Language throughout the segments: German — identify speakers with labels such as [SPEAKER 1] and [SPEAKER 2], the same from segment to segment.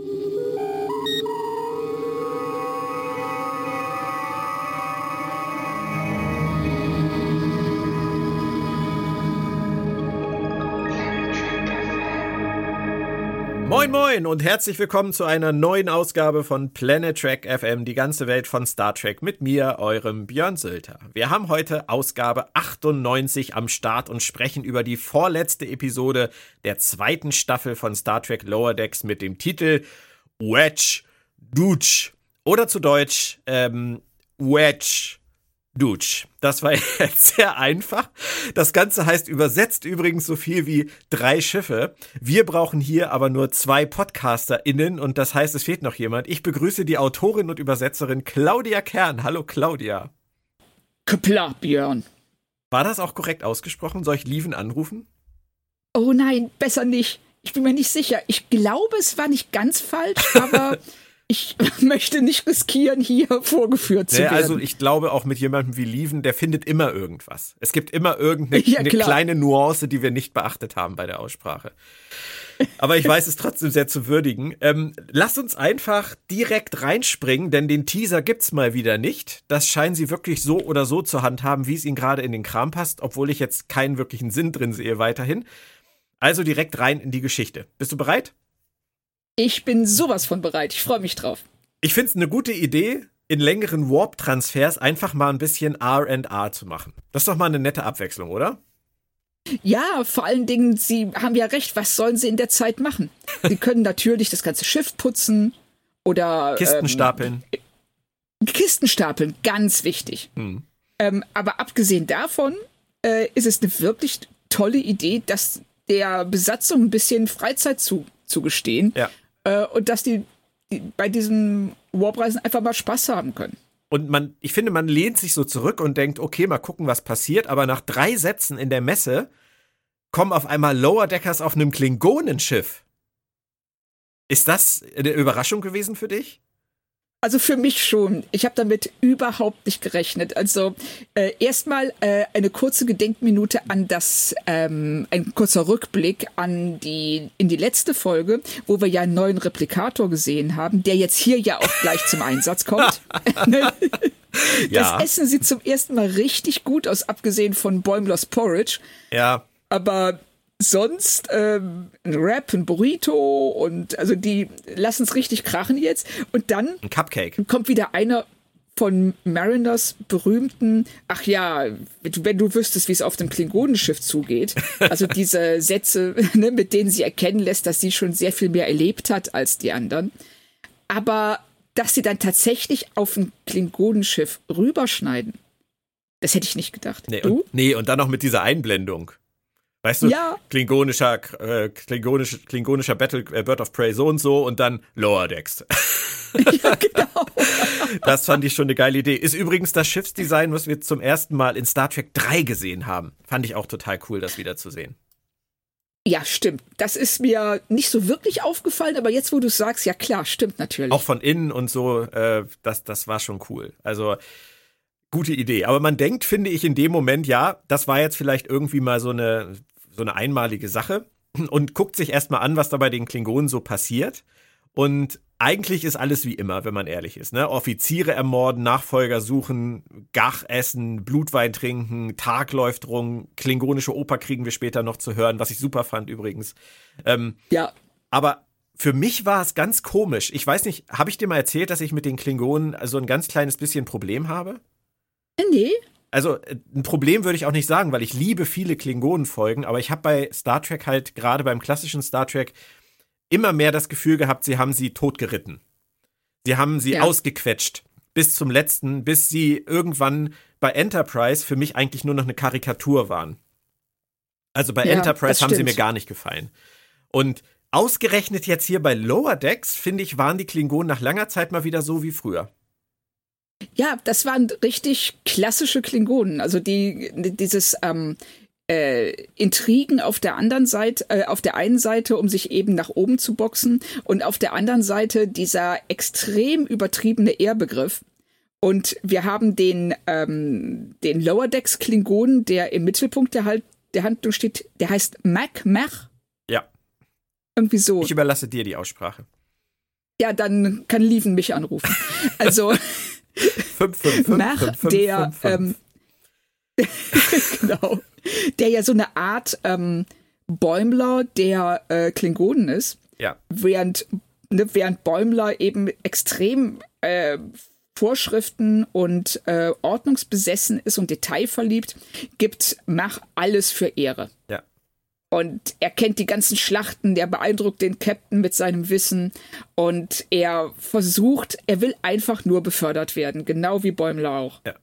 [SPEAKER 1] Música Moin Moin und herzlich willkommen zu einer neuen Ausgabe von Planet Trek FM, die ganze Welt von Star Trek mit mir, eurem Björn Sülter. Wir haben heute Ausgabe 98 am Start und sprechen über die vorletzte Episode der zweiten Staffel von Star Trek Lower Decks mit dem Titel Wedge Dutch oder zu Deutsch ähm, Wedge Dutsch. Das war jetzt sehr einfach. Das Ganze heißt übersetzt übrigens so viel wie drei Schiffe. Wir brauchen hier aber nur zwei PodcasterInnen und das heißt, es fehlt noch jemand. Ich begrüße die Autorin und Übersetzerin Claudia Kern. Hallo Claudia.
[SPEAKER 2] Klar, Björn.
[SPEAKER 1] War das auch korrekt ausgesprochen? Soll ich Lieven anrufen?
[SPEAKER 2] Oh nein, besser nicht. Ich bin mir nicht sicher. Ich glaube, es war nicht ganz falsch, aber ich möchte nicht riskieren, hier vorgeführt zu
[SPEAKER 1] nee,
[SPEAKER 2] werden.
[SPEAKER 1] Also ich glaube auch mit jemandem wie Lieven, der findet immer irgendwas. Es gibt immer irgendeine ja, kleine Nuance, die wir nicht beachtet haben bei der Aussprache. Aber ich weiß es trotzdem sehr zu würdigen. Ähm, lass uns einfach direkt reinspringen, denn den Teaser gibt's mal wieder nicht. Das scheinen sie wirklich so oder so zur Hand haben, wie es ihnen gerade in den Kram passt, obwohl ich jetzt keinen wirklichen Sinn drin sehe weiterhin. Also direkt rein in die Geschichte. Bist du bereit?
[SPEAKER 2] Ich bin sowas von bereit. Ich freue mich drauf.
[SPEAKER 1] Ich finde es eine gute Idee, in längeren Warp-Transfers einfach mal ein bisschen RR zu machen. Das ist doch mal eine nette Abwechslung, oder?
[SPEAKER 2] Ja, vor allen Dingen, Sie haben ja recht, was sollen Sie in der Zeit machen? Sie können natürlich das ganze Schiff putzen oder.
[SPEAKER 1] Kisten ähm, stapeln.
[SPEAKER 2] Kisten stapeln, ganz wichtig. Hm. Ähm, aber abgesehen davon äh, ist es eine wirklich tolle Idee, dass der Besatzung ein bisschen Freizeit zu, zugestehen. Ja. Äh, und dass die, die bei diesen Warpreisen einfach mal Spaß haben können.
[SPEAKER 1] Und man, ich finde, man lehnt sich so zurück und denkt, okay, mal gucken, was passiert. Aber nach drei Sätzen in der Messe kommen auf einmal Lower Deckers auf einem Klingonenschiff. Ist das eine Überraschung gewesen für dich?
[SPEAKER 2] Also für mich schon. Ich habe damit überhaupt nicht gerechnet. Also äh, erstmal äh, eine kurze Gedenkminute an das, ähm, ein kurzer Rückblick an die in die letzte Folge, wo wir ja einen neuen Replikator gesehen haben, der jetzt hier ja auch gleich zum Einsatz kommt. das ja. essen sie zum ersten Mal richtig gut aus, abgesehen von Bäumlers Porridge.
[SPEAKER 1] Ja.
[SPEAKER 2] Aber sonst ähm, ein Rap, ein Burrito und also die lassen es richtig krachen jetzt. Und dann
[SPEAKER 1] ein Cupcake.
[SPEAKER 2] kommt wieder einer von Mariners berühmten, ach ja, wenn du wüsstest, wie es auf dem Klingonenschiff zugeht. Also diese Sätze, ne, mit denen sie erkennen lässt, dass sie schon sehr viel mehr erlebt hat als die anderen. Aber dass sie dann tatsächlich auf ein Klingonenschiff rüberschneiden, das hätte ich nicht gedacht.
[SPEAKER 1] Nee, du? Und, nee, und dann noch mit dieser Einblendung. Weißt du, ja. klingonischer, äh, klingonisch, klingonischer Battle, äh, Bird of Prey so und so und dann Lower Decks. ja, genau. das fand ich schon eine geile Idee. Ist übrigens das Schiffsdesign, was wir zum ersten Mal in Star Trek 3 gesehen haben. Fand ich auch total cool, das wiederzusehen.
[SPEAKER 2] Ja, stimmt. Das ist mir nicht so wirklich aufgefallen, aber jetzt, wo du es sagst, ja klar, stimmt natürlich.
[SPEAKER 1] Auch von innen und so, äh, das, das war schon cool. Also, gute Idee. Aber man denkt, finde ich, in dem Moment, ja, das war jetzt vielleicht irgendwie mal so eine so eine einmalige Sache und guckt sich erstmal an, was da bei den Klingonen so passiert. Und eigentlich ist alles wie immer, wenn man ehrlich ist. Ne? Offiziere ermorden, Nachfolger suchen, Gach essen, Blutwein trinken, Tag läuft rum, klingonische Oper kriegen wir später noch zu hören, was ich super fand übrigens. Ähm,
[SPEAKER 2] ja.
[SPEAKER 1] Aber für mich war es ganz komisch. Ich weiß nicht, habe ich dir mal erzählt, dass ich mit den Klingonen so ein ganz kleines bisschen Problem habe?
[SPEAKER 2] Nee
[SPEAKER 1] also äh, ein Problem würde ich auch nicht sagen, weil ich liebe viele Klingonenfolgen, aber ich habe bei Star Trek halt gerade beim klassischen Star Trek immer mehr das Gefühl gehabt, sie haben sie totgeritten. Sie haben sie ja. ausgequetscht bis zum letzten, bis sie irgendwann bei Enterprise für mich eigentlich nur noch eine Karikatur waren. Also bei ja, Enterprise haben sie mir gar nicht gefallen. Und ausgerechnet jetzt hier bei Lower Decks, finde ich, waren die Klingonen nach langer Zeit mal wieder so wie früher.
[SPEAKER 2] Ja, das waren richtig klassische Klingonen. Also die, dieses ähm, äh, Intrigen auf der anderen Seite, äh, auf der einen Seite, um sich eben nach oben zu boxen, und auf der anderen Seite dieser extrem übertriebene Ehrbegriff. Und wir haben den, ähm, den Lower Decks Klingonen, der im Mittelpunkt der, halt, der Handlung steht, der heißt Mac Mach.
[SPEAKER 1] Ja.
[SPEAKER 2] Irgendwie so.
[SPEAKER 1] Ich überlasse dir die Aussprache.
[SPEAKER 2] Ja, dann kann Lieven mich anrufen. Also
[SPEAKER 1] 555
[SPEAKER 2] Mach, der, ähm, genau, der ja so eine Art ähm, Bäumler der äh, Klingonen ist.
[SPEAKER 1] Ja.
[SPEAKER 2] Während, ne, während Bäumler eben extrem äh, Vorschriften und äh, ordnungsbesessen ist und detailverliebt, gibt Mach alles für Ehre.
[SPEAKER 1] Ja.
[SPEAKER 2] Und er kennt die ganzen Schlachten, der beeindruckt den Captain mit seinem Wissen und er versucht, er will einfach nur befördert werden, genau wie Bäumler auch.
[SPEAKER 1] Ja.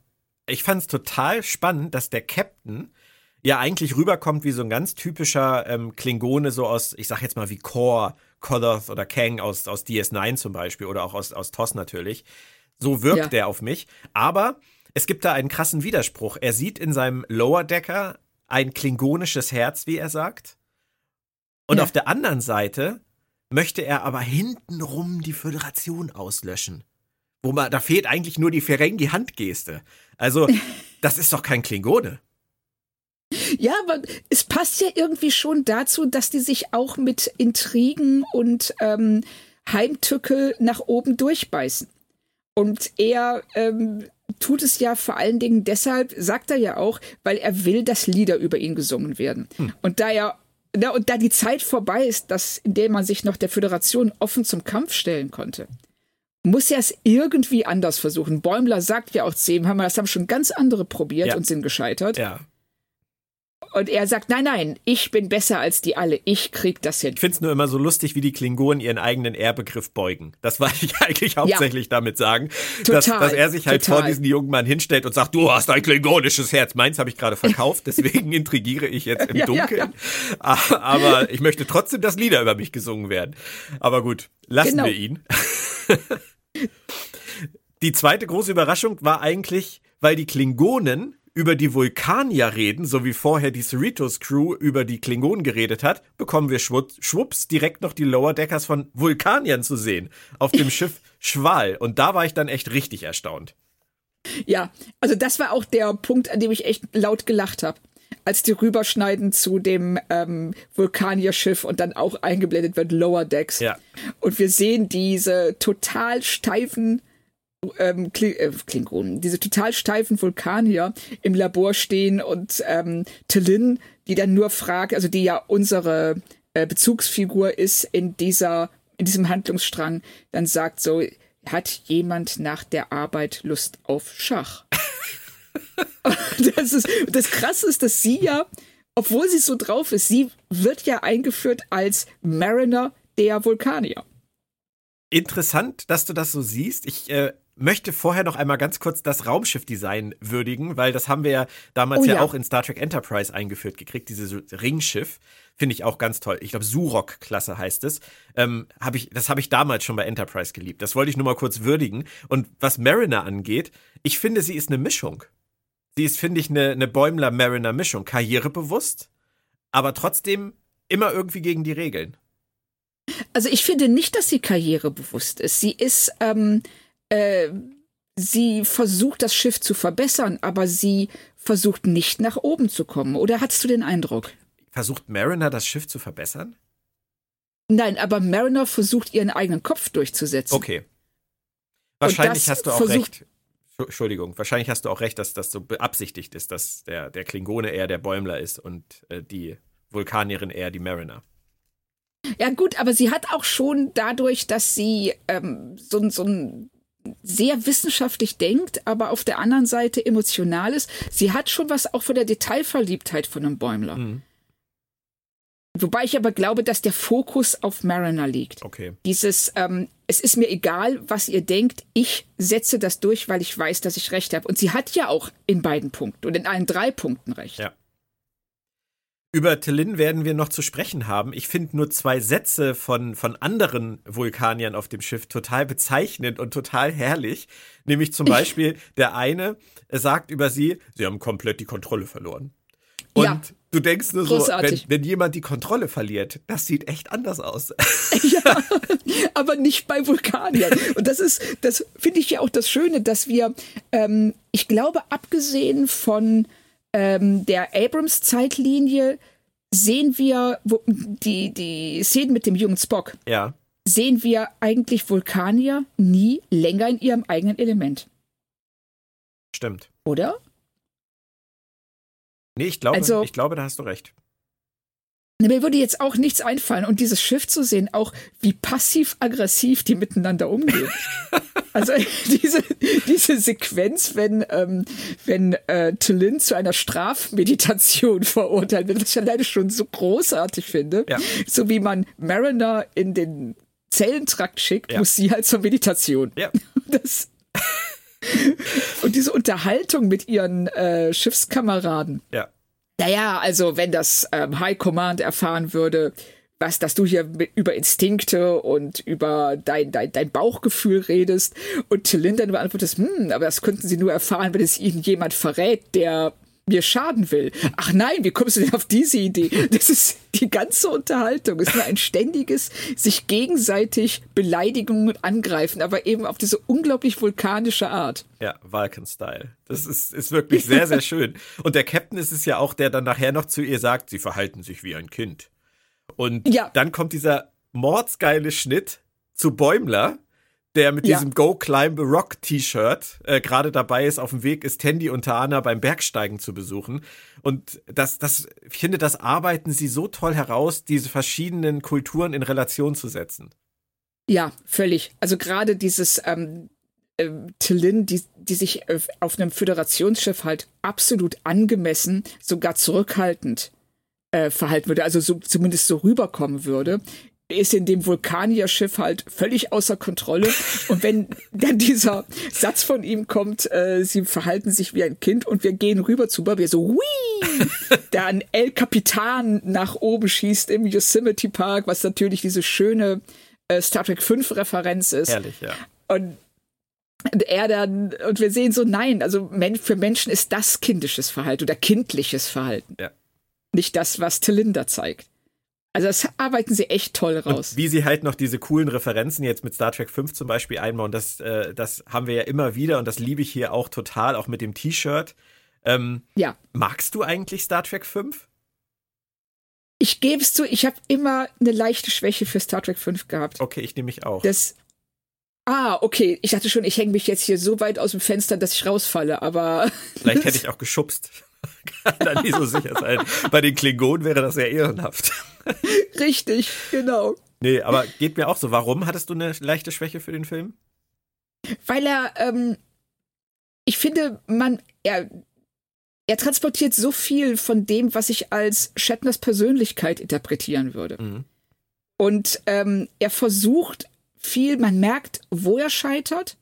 [SPEAKER 1] Ich fand es total spannend, dass der Captain ja eigentlich rüberkommt wie so ein ganz typischer ähm, Klingone, so aus, ich sag jetzt mal wie Kor, Kodoth oder Kang aus, aus DS9 zum Beispiel oder auch aus, aus TOS natürlich. So wirkt
[SPEAKER 2] Ja.
[SPEAKER 1] der auf mich. Aber es gibt da einen krassen Widerspruch. Er sieht in seinem Lower Decker ein klingonisches Herz, wie er sagt. Und
[SPEAKER 2] Ja.
[SPEAKER 1] auf der anderen Seite möchte er aber hintenrum die Föderation auslöschen. Wo man, da fehlt eigentlich nur die Ferengi-Handgeste. Also, das ist doch kein Klingone.
[SPEAKER 2] Ja, aber es passt ja irgendwie schon dazu, dass die sich auch mit Intrigen und ähm, Heimtücke nach oben durchbeißen. Und er ähm, tut es ja vor allen Dingen deshalb, sagt er ja auch, weil er will, dass Lieder über ihn gesungen werden. Und da er na, und da die Zeit vorbei ist, dass, in der man sich noch der Föderation offen zum Kampf stellen konnte, muss er es irgendwie anders versuchen. Bäumler sagt ja auch zu ihm, haben wir, das haben schon ganz andere probiert
[SPEAKER 1] Ja.
[SPEAKER 2] und sind gescheitert.
[SPEAKER 1] Ja.
[SPEAKER 2] Und er sagt, nein, nein, ich bin besser als die alle, ich krieg das hin.
[SPEAKER 1] Ich finde es nur immer so lustig, wie die Klingonen ihren eigenen Ehrbegriff beugen. Das wollte ich eigentlich hauptsächlich damit sagen. Dass,
[SPEAKER 2] Total,
[SPEAKER 1] dass er sich halt
[SPEAKER 2] total.
[SPEAKER 1] vor diesen jungen Mann hinstellt und sagt, du hast ein klingonisches Herz. Meins habe ich gerade verkauft, deswegen intrigiere ich jetzt im
[SPEAKER 2] Ja, ja,
[SPEAKER 1] Dunkeln. Aber ich möchte trotzdem, dass Lieder über mich gesungen werden. Aber gut, lassen
[SPEAKER 2] Genau.
[SPEAKER 1] wir ihn. Die zweite große Überraschung war eigentlich, weil die Klingonen über die Vulkanier reden, so wie vorher die Cerritos Crew über die Klingonen geredet hat, bekommen wir schwupps, direkt noch die Lower Deckers von Vulkaniern zu sehen auf dem Schiff Schwal. Und da war ich dann echt richtig erstaunt.
[SPEAKER 2] Ja, also das war auch der Punkt, an dem ich echt laut gelacht habe. Als die rüberschneiden zu dem ähm, Vulkanierschiff und dann auch eingeblendet wird Lower Decks.
[SPEAKER 1] Ja.
[SPEAKER 2] Und wir sehen diese total steifen ähm, Kling äh, Klingonen, diese total steifen Vulkanier im Labor stehen und ähm, Tillin, die dann nur fragt, also die ja unsere äh, Bezugsfigur ist in dieser, in diesem Handlungsstrang, dann sagt so, hat jemand nach der Arbeit Lust auf Schach? das ist, das krasse ist, dass sie ja, obwohl sie so drauf ist, sie wird ja eingeführt als Mariner der Vulkanier.
[SPEAKER 1] Interessant, dass du das so siehst. Ich äh, möchte vorher noch einmal ganz kurz das Raumschiffdesign würdigen, weil das haben wir ja damals
[SPEAKER 2] Oh
[SPEAKER 1] ja.
[SPEAKER 2] ja.
[SPEAKER 1] auch in Star Trek Enterprise eingeführt gekriegt, dieses Ringschiff. Finde ich auch ganz toll. Ich glaube, Surok-Klasse heißt es. Ähm, hab ich, das habe ich damals schon bei Enterprise geliebt. Das wollte ich nur mal kurz würdigen. Und was Mariner angeht, ich finde, sie ist eine Mischung. Sie ist, finde ich, eine, eine Bäumler-Mariner-Mischung. Karrierebewusst, aber trotzdem immer irgendwie gegen die Regeln.
[SPEAKER 2] Also ich finde nicht, dass sie karrierebewusst ist. Sie ist, ähm, äh, sie versucht das Schiff zu verbessern, aber sie versucht nicht nach oben zu kommen. Oder hattest du den Eindruck?
[SPEAKER 1] Versucht Mariner das Schiff zu verbessern?
[SPEAKER 2] Nein, aber Mariner versucht ihren eigenen Kopf durchzusetzen.
[SPEAKER 1] Okay. Wahrscheinlich hast du auch recht. Entschu- Entschuldigung, wahrscheinlich hast du auch recht, dass das so beabsichtigt ist, dass der, der Klingone eher der Bäumler ist und äh, die Vulkanierin eher die Mariner.
[SPEAKER 2] Ja gut, aber sie hat auch schon dadurch, dass sie ähm, so, so ein sehr wissenschaftlich denkt, aber auf der anderen Seite emotional ist. Sie hat schon was auch von der Detailverliebtheit von einem Bäumler.
[SPEAKER 1] Mhm.
[SPEAKER 2] Wobei ich aber glaube, dass der Fokus auf Mariner liegt.
[SPEAKER 1] Okay.
[SPEAKER 2] Dieses, ähm, es ist mir egal, was ihr denkt, ich setze das durch, weil ich weiß, dass ich recht habe. Und sie hat ja auch in beiden Punkten und in allen drei Punkten recht.
[SPEAKER 1] Ja. Über Tillin werden wir noch zu sprechen haben. Ich finde nur zwei Sätze von, von anderen Vulkaniern auf dem Schiff total bezeichnend und total herrlich. Nämlich zum Beispiel der eine sagt über sie, sie haben komplett die Kontrolle verloren. Und
[SPEAKER 2] Ja.
[SPEAKER 1] du denkst nur so, wenn,
[SPEAKER 2] Großartig.
[SPEAKER 1] wenn jemand die Kontrolle verliert, das sieht echt anders aus.
[SPEAKER 2] Ja, aber nicht bei Vulkaniern. Und das ist, das finde ich ja auch das Schöne, dass wir, ähm, ich glaube, abgesehen von ähm, der Abrams-Zeitlinie, sehen wir wo, die, die Szenen mit dem jungen Spock.
[SPEAKER 1] ja.
[SPEAKER 2] sehen wir eigentlich Vulkanier nie länger in ihrem eigenen Element.
[SPEAKER 1] Stimmt.
[SPEAKER 2] Oder?
[SPEAKER 1] Nee, ich glaube, also, ich glaube, da hast du recht.
[SPEAKER 2] Mir würde jetzt auch nichts einfallen und dieses Schiff zu sehen, auch wie passiv-aggressiv die miteinander umgehen. also diese, diese Sequenz, wenn, ähm, wenn äh, Tillin zu einer Strafmeditation verurteilt wird, was ich alleine schon so großartig finde. Ja. So wie man Mariner in den Zellentrakt schickt, ja. muss sie halt zur Meditation. Ja. Das, und diese Unterhaltung mit ihren äh, Schiffskameraden.
[SPEAKER 1] Ja.
[SPEAKER 2] Naja, also wenn das ähm, High Command erfahren würde, was, dass du hier über Instinkte und über dein, dein, dein Bauchgefühl redest und Tillin dann beantwortest, hm, aber das könnten sie nur erfahren, wenn es ihnen jemand verrät, der mir schaden will. Ach nein, wie kommst du denn auf diese Idee? Das ist die ganze Unterhaltung. Es ist nur ein ständiges sich gegenseitig Beleidigungen und Angreifen, aber eben auf diese unglaublich vulkanische Art.
[SPEAKER 1] Ja, Vulcan-Style. Das ist, ist wirklich sehr, sehr schön. Und der Captain ist es ja auch, der dann nachher noch zu ihr sagt, sie verhalten sich wie ein Kind. Und ja. dann kommt dieser mordsgeile Schnitt zu Bäumler, der mit ja. diesem Go Climb a Rock T-Shirt äh, gerade dabei ist, auf dem Weg ist, Tandy und Tana beim Bergsteigen zu besuchen. Und das, das, ich finde, das arbeiten sie so toll heraus, diese verschiedenen Kulturen in Relation zu setzen.
[SPEAKER 2] Ja, völlig. Also gerade dieses ähm, äh, Tillin, die, die sich äh, auf einem Föderationsschiff halt absolut angemessen, sogar zurückhaltend äh, verhalten würde, also so, zumindest so rüberkommen würde, ist in dem Vulkanierschiff halt völlig außer Kontrolle. Und wenn dann dieser Satz von ihm kommt, äh, sie verhalten sich wie ein Kind und wir gehen rüber zu Bobby, so, der ein El Capitan nach oben schießt im Yosemite Park, was natürlich diese schöne äh, Star Trek 5 Referenz ist.
[SPEAKER 1] Ehrlich, ja.
[SPEAKER 2] Und er dann, und wir sehen so, nein, also für Menschen ist das kindisches Verhalten oder kindliches Verhalten.
[SPEAKER 1] Ja.
[SPEAKER 2] Nicht das, was Telinda zeigt. Also das arbeiten sie echt toll raus.
[SPEAKER 1] Und wie sie halt noch diese coolen Referenzen jetzt mit Star Trek 5 zum Beispiel einbauen, das, äh, das haben wir ja immer wieder und das liebe ich hier auch total, auch mit dem T-Shirt. Ähm,
[SPEAKER 2] ja.
[SPEAKER 1] Magst du eigentlich Star Trek 5?
[SPEAKER 2] Ich gebe es zu, ich habe immer eine leichte Schwäche für Star Trek 5 gehabt.
[SPEAKER 1] Okay, ich nehme mich auch.
[SPEAKER 2] Das, ah, okay. Ich dachte schon, ich hänge mich jetzt hier so weit aus dem Fenster, dass ich rausfalle, aber.
[SPEAKER 1] Vielleicht hätte ich auch geschubst. Kann da nie so sicher sein. Bei den Klingonen wäre das ja ehrenhaft.
[SPEAKER 2] Richtig, genau.
[SPEAKER 1] Nee, aber geht mir auch so. Warum hattest du eine leichte Schwäche für den Film?
[SPEAKER 2] Weil er, ähm, ich finde, man, er, er transportiert so viel von dem, was ich als Shatners Persönlichkeit interpretieren würde. Mhm. Und ähm, er versucht viel, man merkt, wo er scheitert,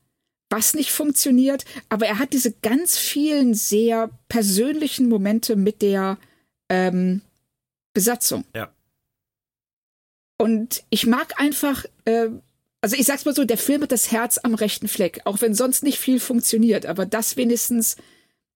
[SPEAKER 2] was nicht funktioniert, aber er hat diese ganz vielen sehr persönlichen Momente mit der ähm, Besatzung.
[SPEAKER 1] Ja.
[SPEAKER 2] Und ich mag einfach, äh, also ich sag's mal so, der Film hat das Herz am rechten Fleck, auch wenn sonst nicht viel funktioniert, aber das wenigstens,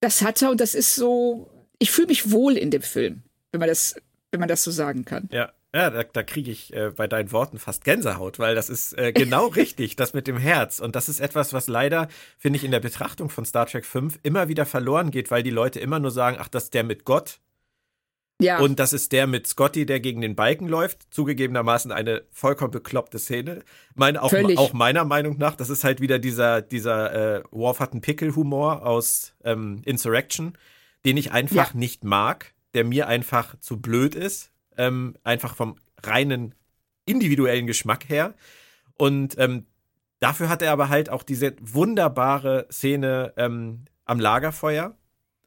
[SPEAKER 2] das hat er und das ist so, ich fühle mich wohl in dem Film, wenn man das, wenn man das so sagen kann.
[SPEAKER 1] Ja. Ja, da, da kriege ich äh, bei deinen Worten fast Gänsehaut, weil das ist äh, genau richtig, das mit dem Herz. Und das ist etwas, was leider, finde ich, in der Betrachtung von Star Trek 5 immer wieder verloren geht, weil die Leute immer nur sagen, ach, das ist der mit Gott. Ja. Und das ist der mit Scotty, der gegen den Balken läuft. Zugegebenermaßen eine vollkommen bekloppte Szene. Meine, auch, auch meiner Meinung nach, das ist halt wieder dieser, dieser äh, Worf hat einen Pickel-Humor aus ähm, Insurrection, den ich einfach ja. nicht mag, der mir einfach zu blöd ist. Ähm, einfach vom reinen individuellen Geschmack her. Und ähm, dafür hat er aber halt auch diese wunderbare Szene ähm, am Lagerfeuer,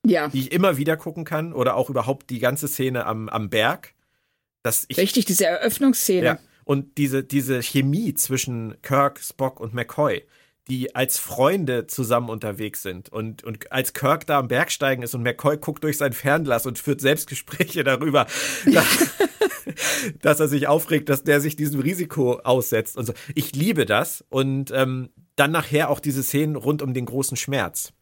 [SPEAKER 2] ja.
[SPEAKER 1] die ich immer wieder gucken kann oder auch überhaupt die ganze Szene am, am Berg. Dass ich,
[SPEAKER 2] Richtig, diese Eröffnungsszene. Ja,
[SPEAKER 1] und diese, diese Chemie zwischen Kirk, Spock und McCoy, die als Freunde zusammen unterwegs sind. Und, und als Kirk da am Bergsteigen ist und McCoy guckt durch sein Fernglas und führt Selbstgespräche darüber, dass, dass, er sich aufregt, dass der sich diesem Risiko aussetzt und so. Ich liebe das. Und ähm, dann nachher auch diese Szenen rund um den großen Schmerz.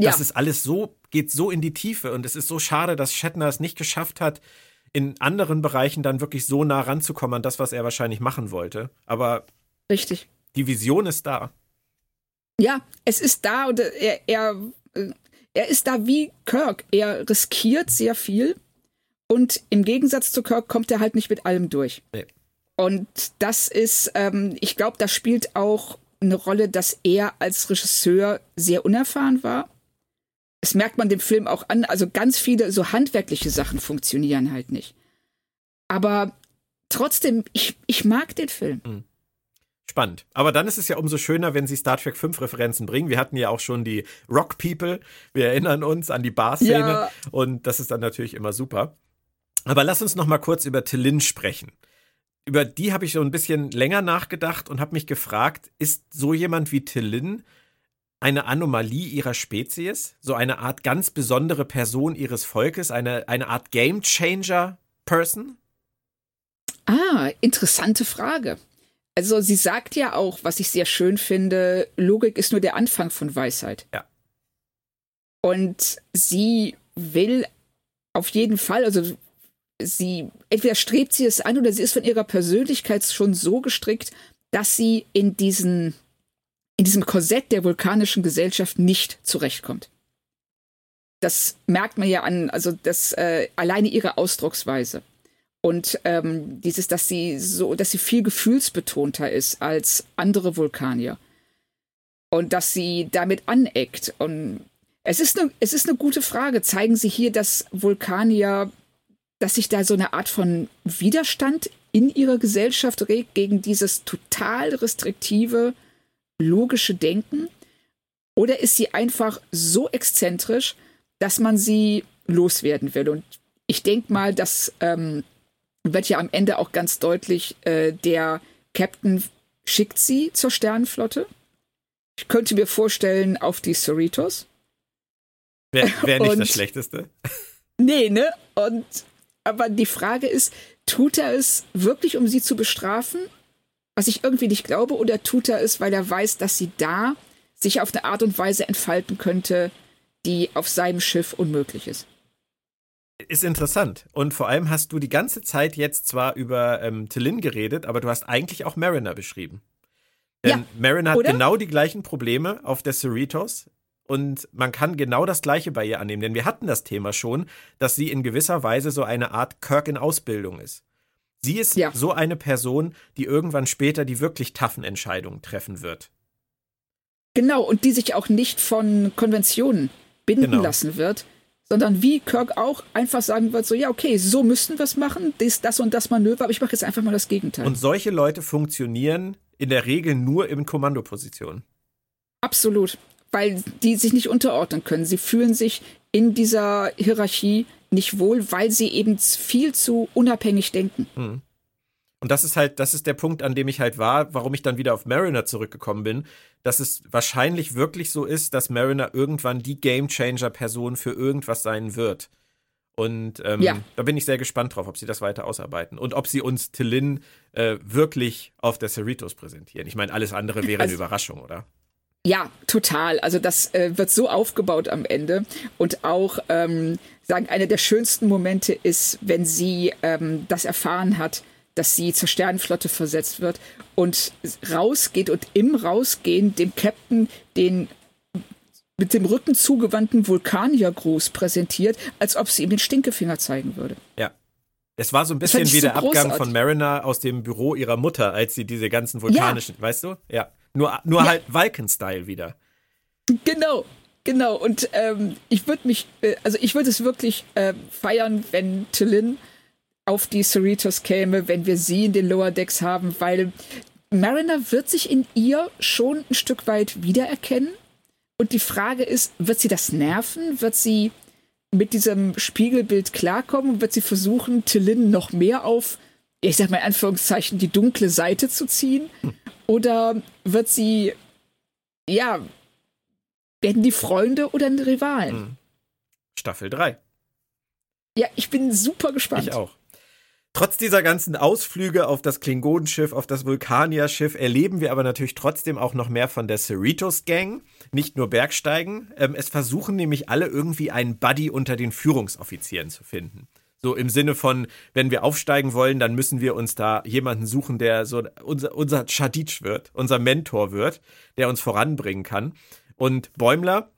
[SPEAKER 1] Ja. Das ist alles so, geht so in die Tiefe und es ist so schade, dass Shatner es nicht geschafft hat, in anderen Bereichen dann wirklich so nah ranzukommen an das, was er wahrscheinlich machen wollte. Aber
[SPEAKER 2] Richtig.
[SPEAKER 1] Die Vision ist da.
[SPEAKER 2] Ja, es ist da und er, er, er ist da wie Kirk. Er riskiert sehr viel und im Gegensatz zu Kirk kommt er halt nicht mit allem durch.
[SPEAKER 1] Nee.
[SPEAKER 2] Und das ist, ähm, ich glaube, das spielt auch eine Rolle, dass er als Regisseur sehr unerfahren war. Es merkt man dem Film auch an, also ganz viele so handwerkliche Sachen funktionieren halt nicht. Aber trotzdem, ich, ich mag den Film. Mhm.
[SPEAKER 1] Spannend. Aber dann ist es ja umso schöner, wenn sie Star Trek 5 Referenzen bringen. Wir hatten ja auch schon die Rock People. Wir erinnern uns an die Bar-Szene. Ja. Und das ist dann natürlich immer super. Aber lass uns noch mal kurz über Tillin sprechen. Über die habe ich so ein bisschen länger nachgedacht und habe mich gefragt, ist so jemand wie Tillin eine Anomalie ihrer Spezies? So eine Art ganz besondere Person ihres Volkes? Eine, eine Art Game Changer Person?
[SPEAKER 2] Ah, interessante Frage. Also sie sagt ja auch, was ich sehr schön finde, Logik ist nur der Anfang von Weisheit.
[SPEAKER 1] Ja.
[SPEAKER 2] Und sie will auf jeden Fall, also sie, entweder strebt sie es an oder sie ist von ihrer Persönlichkeit schon so gestrickt, dass sie in diesen, in diesem Korsett der vulkanischen Gesellschaft nicht zurechtkommt. Das merkt man ja an, also das äh, alleine ihre Ausdrucksweise. Und ähm, dieses, dass sie so, dass sie viel gefühlsbetonter ist als andere Vulkanier. Und dass sie damit aneckt. Und es ist eine, es ist eine gute Frage. Zeigen Sie hier, dass Vulkanier, dass sich da so eine Art von Widerstand in ihrer Gesellschaft regt gegen dieses total restriktive, logische Denken? Oder ist sie einfach so exzentrisch, dass man sie loswerden will? Und ich denke mal, dass ähm, wird ja am Ende auch ganz deutlich, äh, der Captain schickt sie zur Sternenflotte. Ich könnte mir vorstellen, auf die Cerritos.
[SPEAKER 1] Wäre wär nicht Und, das Schlechteste.
[SPEAKER 2] Nee, ne? Und aber die Frage ist, tut er es wirklich, um sie zu bestrafen? Was ich irgendwie nicht glaube, oder tut er es, weil er weiß, dass sie da sich auf eine Art und Weise entfalten könnte, die auf seinem Schiff unmöglich ist?
[SPEAKER 1] Ist interessant. Und vor allem hast du die ganze Zeit jetzt zwar über ähm, Tillin geredet, aber du hast eigentlich auch Mariner beschrieben. Denn ja, Mariner hat oder? genau die gleichen Probleme auf der Cerritos. Und man kann genau das Gleiche bei ihr annehmen. Denn wir hatten das Thema schon, dass sie in gewisser Weise so eine Art Kirk in Ausbildung ist. Sie ist ja. so eine Person, die irgendwann später die wirklich taffen Entscheidungen treffen wird.
[SPEAKER 2] Genau, und die sich auch nicht von Konventionen binden genau. lassen wird, sondern wie Kirk auch einfach sagen wird, so ja, okay, so müssten wir es machen, das, das und das Manöver, aber ich mache jetzt einfach mal das Gegenteil.
[SPEAKER 1] Und solche Leute funktionieren in der Regel nur in Kommandopositionen.
[SPEAKER 2] Absolut, weil die sich nicht unterordnen können. Sie fühlen sich in dieser Hierarchie nicht wohl, weil sie eben viel zu unabhängig denken. Mhm.
[SPEAKER 1] Und das ist halt, das ist der Punkt, an dem ich halt war, warum ich dann wieder auf Mariner zurückgekommen bin, dass es wahrscheinlich wirklich so ist, dass Mariner irgendwann die Gamechanger-Person für irgendwas sein wird. Und ähm, ja. da bin ich sehr gespannt drauf, ob sie das weiter ausarbeiten und ob sie uns Tillin äh, wirklich auf der Cerritos präsentieren. Ich meine, alles andere wäre also, eine Überraschung, oder?
[SPEAKER 2] Ja, total. Also das äh, wird so aufgebaut am Ende. Und auch, ähm, sagen, einer der schönsten Momente ist, wenn sie ähm, das erfahren hat, dass sie zur Sternenflotte versetzt wird und rausgeht und im Rausgehen dem Captain den mit dem Rücken zugewandten Vulkaniergruß präsentiert, als ob sie ihm den Stinkefinger zeigen würde.
[SPEAKER 1] Ja. Es war so ein bisschen wie der so Abgang von Mariner aus dem Büro ihrer Mutter, als sie diese ganzen vulkanischen, ja. weißt du? Ja. Nur, nur ja. halt Vulcan-Style wieder.
[SPEAKER 2] Genau, genau. Und ähm, ich würde mich, äh, also ich würde es wirklich äh, feiern, wenn Tillin auf die Cerritos käme, wenn wir sie in den Lower Decks haben, weil Mariner wird sich in ihr schon ein Stück weit wiedererkennen. Und die Frage ist, wird sie das nerven? Wird sie mit diesem Spiegelbild klarkommen? Wird sie versuchen, Tillin noch mehr auf, ich sag mal in Anführungszeichen, die dunkle Seite zu ziehen? Oder wird sie, ja, werden die Freunde oder Rivalen? Hm.
[SPEAKER 1] Staffel 3.
[SPEAKER 2] Ja, ich bin super gespannt.
[SPEAKER 1] Ich auch. Trotz dieser ganzen Ausflüge auf das Klingonenschiff, auf das Vulkanier-Schiff, erleben wir aber natürlich trotzdem auch noch mehr von der Cerritos-Gang. Nicht nur Bergsteigen. Ähm, es versuchen nämlich alle irgendwie einen Buddy unter den Führungsoffizieren zu finden. So im Sinne von, wenn wir aufsteigen wollen, dann müssen wir uns da jemanden suchen, der so unser, unser Chadic wird, unser Mentor wird, der uns voranbringen kann. Und Bäumler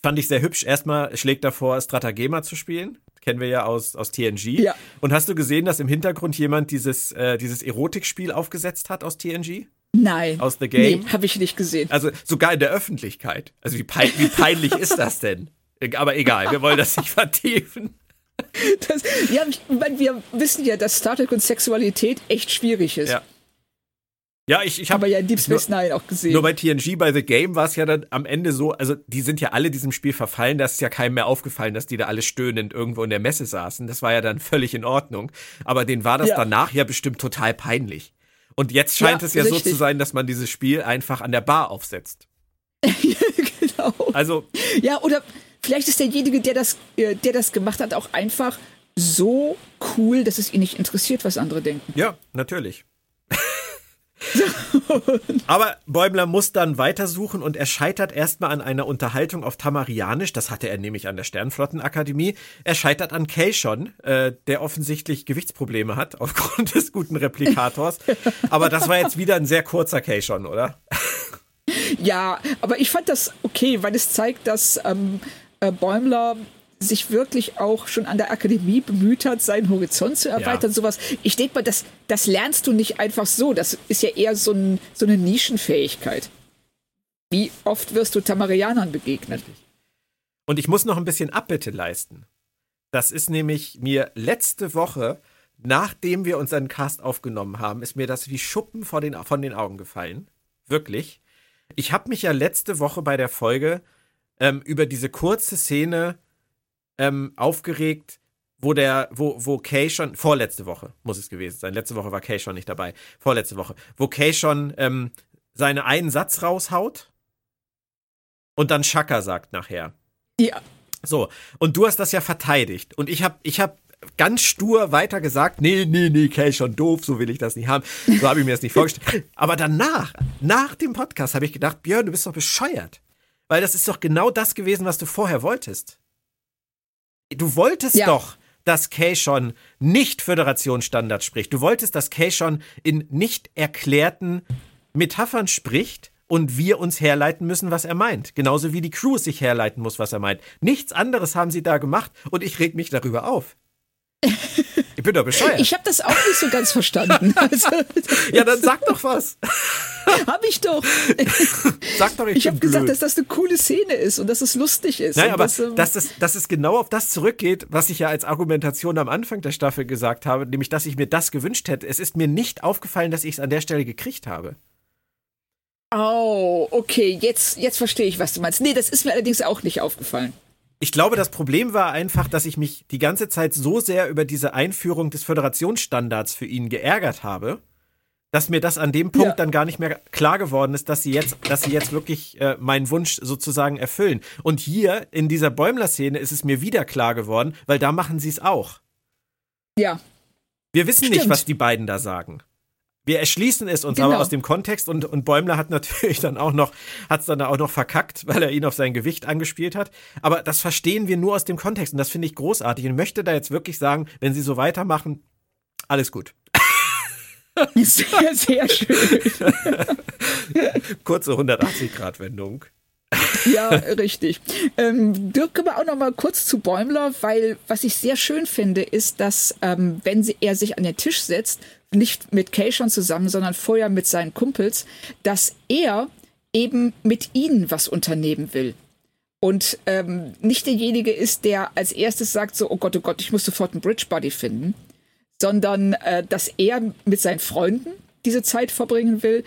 [SPEAKER 1] fand ich sehr hübsch. Erstmal schlägt er vor, Stratagema zu spielen kennen wir ja aus, aus TNG.
[SPEAKER 2] Ja.
[SPEAKER 1] Und hast du gesehen, dass im Hintergrund jemand dieses, äh, dieses Erotikspiel aufgesetzt hat aus TNG?
[SPEAKER 2] Nein.
[SPEAKER 1] Aus The Game?
[SPEAKER 2] Nee, habe ich nicht gesehen.
[SPEAKER 1] Also sogar in der Öffentlichkeit. Also wie, pein wie peinlich ist das denn? Aber egal, wir wollen das nicht vertiefen.
[SPEAKER 2] Das, ja, ich meine, wir wissen ja, dass Star Trek und Sexualität echt schwierig ist.
[SPEAKER 1] Ja. Ja, ich, ich habe
[SPEAKER 2] ja in Deep Space Nine auch gesehen.
[SPEAKER 1] Nur bei TNG, bei The Game war es ja dann am Ende so, also die sind ja alle diesem Spiel verfallen, da ist ja keinem mehr aufgefallen, dass die da alle stöhnend irgendwo in der Messe saßen. Das war ja dann völlig in Ordnung. Aber denen war das
[SPEAKER 2] Ja.
[SPEAKER 1] danach ja bestimmt total peinlich. Und jetzt scheint
[SPEAKER 2] Ja,
[SPEAKER 1] es ja so
[SPEAKER 2] richtig.
[SPEAKER 1] zu sein, dass man dieses Spiel einfach an der Bar aufsetzt.
[SPEAKER 2] genau.
[SPEAKER 1] Also,
[SPEAKER 2] Ja, oder vielleicht ist derjenige, der das, äh, der das gemacht hat, auch einfach so cool, dass es ihn nicht interessiert, was andere denken.
[SPEAKER 1] ja, natürlich. Aber Bäumler muss dann weitersuchen und er scheitert erstmal an einer Unterhaltung auf Tamarianisch. Das hatte er nämlich an der Sternflottenakademie. Er scheitert an Kayshon, äh, der offensichtlich Gewichtsprobleme hat aufgrund des guten Replikators. Aber das war jetzt wieder ein sehr kurzer Kayshon, oder?
[SPEAKER 2] Ja, aber ich fand das okay, weil es zeigt, dass ähm, äh, Bäumler sich wirklich auch schon an der Akademie bemüht hat, seinen Horizont zu erweitern,
[SPEAKER 1] Ja.
[SPEAKER 2] sowas. Ich denke mal, das, das lernst du nicht einfach so. Das ist ja eher so, ein, so eine Nischenfähigkeit. Wie oft wirst du Tamarianern begegnen?
[SPEAKER 1] Und ich muss noch ein bisschen Abbitte leisten. Das ist nämlich mir letzte Woche, nachdem wir unseren Cast aufgenommen haben, ist mir das wie Schuppen vor den, von den Augen gefallen. Wirklich. Ich habe mich ja letzte Woche bei der Folge ähm, über diese kurze Szene ähm, aufgeregt, wo der, wo, wo Kay schon, vorletzte Woche muss es gewesen sein. Letzte Woche war Kay schon nicht dabei. Vorletzte Woche. Wo Kay schon ähm, seine einen Satz raushaut und dann Shaka sagt nachher.
[SPEAKER 2] Ja,
[SPEAKER 1] So, und du hast das ja verteidigt. Und ich habe ich hab ganz stur weiter gesagt, nee, nee, nee, Kay schon doof, so will ich das nicht haben. So habe ich mir das nicht vorgestellt. Aber danach, nach dem Podcast, habe ich gedacht, Björn, du bist doch bescheuert. Weil das ist doch genau das gewesen, was du vorher wolltest. Du wolltest
[SPEAKER 2] Ja.
[SPEAKER 1] doch, dass Kay schon nicht Föderationsstandard spricht. Du wolltest, dass Kay schon in nicht erklärten Metaphern spricht und wir uns herleiten müssen, was er meint. Genauso wie die Crew sich herleiten muss, was er meint. Nichts anderes haben sie da gemacht und ich reg mich darüber auf. Ich bin doch bescheuert.
[SPEAKER 2] ich habe das auch nicht so ganz verstanden. Also,
[SPEAKER 1] ja, dann sag doch was.
[SPEAKER 2] habe ich doch.
[SPEAKER 1] Sag doch, ich,
[SPEAKER 2] Ich habe gesagt, dass das eine coole Szene ist und dass es lustig ist.
[SPEAKER 1] Nein, aber
[SPEAKER 2] dass, ähm,
[SPEAKER 1] dass es, dass es genau auf das zurückgeht, was ich ja als Argumentation am Anfang der Staffel gesagt habe, nämlich, dass ich mir das gewünscht hätte. Es ist mir nicht aufgefallen, dass ich es an der Stelle gekriegt habe.
[SPEAKER 2] Oh, okay, jetzt, jetzt verstehe ich, was du meinst. Nee, das ist mir allerdings auch nicht aufgefallen.
[SPEAKER 1] Ich glaube, das Problem war einfach, dass ich mich die ganze Zeit so sehr über diese Einführung des Föderationsstandards für ihn geärgert habe, dass mir das an dem Punkt
[SPEAKER 2] Ja.
[SPEAKER 1] dann gar nicht mehr klar geworden ist, dass sie jetzt, dass sie jetzt wirklich äh, meinen Wunsch sozusagen erfüllen. Und hier in dieser Bäumler-Szene ist es mir wieder klar geworden, weil da machen sie es auch.
[SPEAKER 2] Ja,
[SPEAKER 1] Wir wissen nicht,
[SPEAKER 2] Stimmt.
[SPEAKER 1] was die beiden da sagen. Wir erschließen es uns
[SPEAKER 2] Genau.
[SPEAKER 1] aber aus dem Kontext und, und Bäumler hat natürlich dann auch noch, hat es dann auch noch verkackt, weil er ihn auf sein Gewicht angespielt hat. Aber das verstehen wir nur aus dem Kontext und das finde ich großartig und möchte da jetzt wirklich sagen, wenn sie so weitermachen, alles gut.
[SPEAKER 2] sehr, sehr schön.
[SPEAKER 1] Kurze 180-Grad-Wendung.
[SPEAKER 2] Ja, richtig. Ähm, Dirk, aber auch noch mal kurz zu Bäumler, weil was ich sehr schön finde, ist, dass ähm, wenn sie, er sich an den Tisch setzt, nicht mit Kay schon zusammen, sondern vorher mit seinen Kumpels, dass er eben mit ihnen was unternehmen will. Und ähm, nicht derjenige ist, der als erstes sagt so, oh Gott, oh Gott, ich muss sofort einen Bridge Buddy finden, sondern äh, dass er mit seinen Freunden diese Zeit verbringen will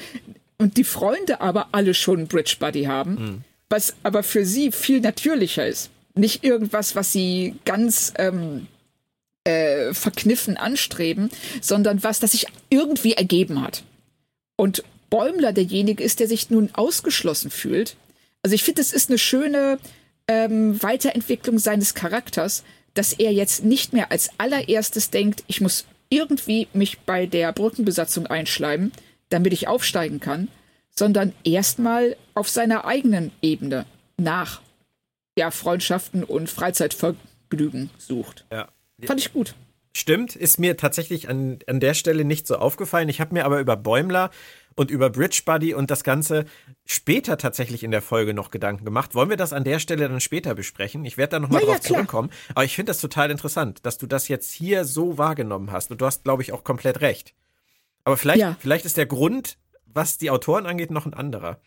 [SPEAKER 2] und die Freunde aber alle schon einen Bridge Buddy haben, was aber für sie viel natürlicher ist. Nicht irgendwas, was sie ganz ähm, äh, verkniffen anstreben, sondern was, das sich irgendwie ergeben hat. Und Bäumler derjenige ist, der sich nun ausgeschlossen fühlt. Also ich finde, das ist eine schöne ähm, Weiterentwicklung seines Charakters, dass er jetzt nicht mehr als allererstes denkt, ich muss irgendwie mich bei der Brückenbesatzung einschleimen, damit ich aufsteigen kann, sondern erstmal auf seiner eigenen Ebene nach ja, Freundschaften und Freizeitvergnügen sucht.
[SPEAKER 1] Ja.
[SPEAKER 2] Fand ich gut.
[SPEAKER 1] Stimmt, ist mir tatsächlich an, an der Stelle nicht so aufgefallen. Ich habe mir aber über Bäumler und über Bridge Buddy und das Ganze später tatsächlich in der Folge noch Gedanken gemacht. Wollen wir das an der Stelle dann später besprechen? Ich werde da nochmal ja, drauf ja, zurückkommen. Aber ich finde das total interessant, dass du das jetzt hier so wahrgenommen hast. Und du hast, glaube ich, auch komplett recht. Aber vielleicht, ja. vielleicht ist der Grund, was die Autoren angeht, noch ein anderer.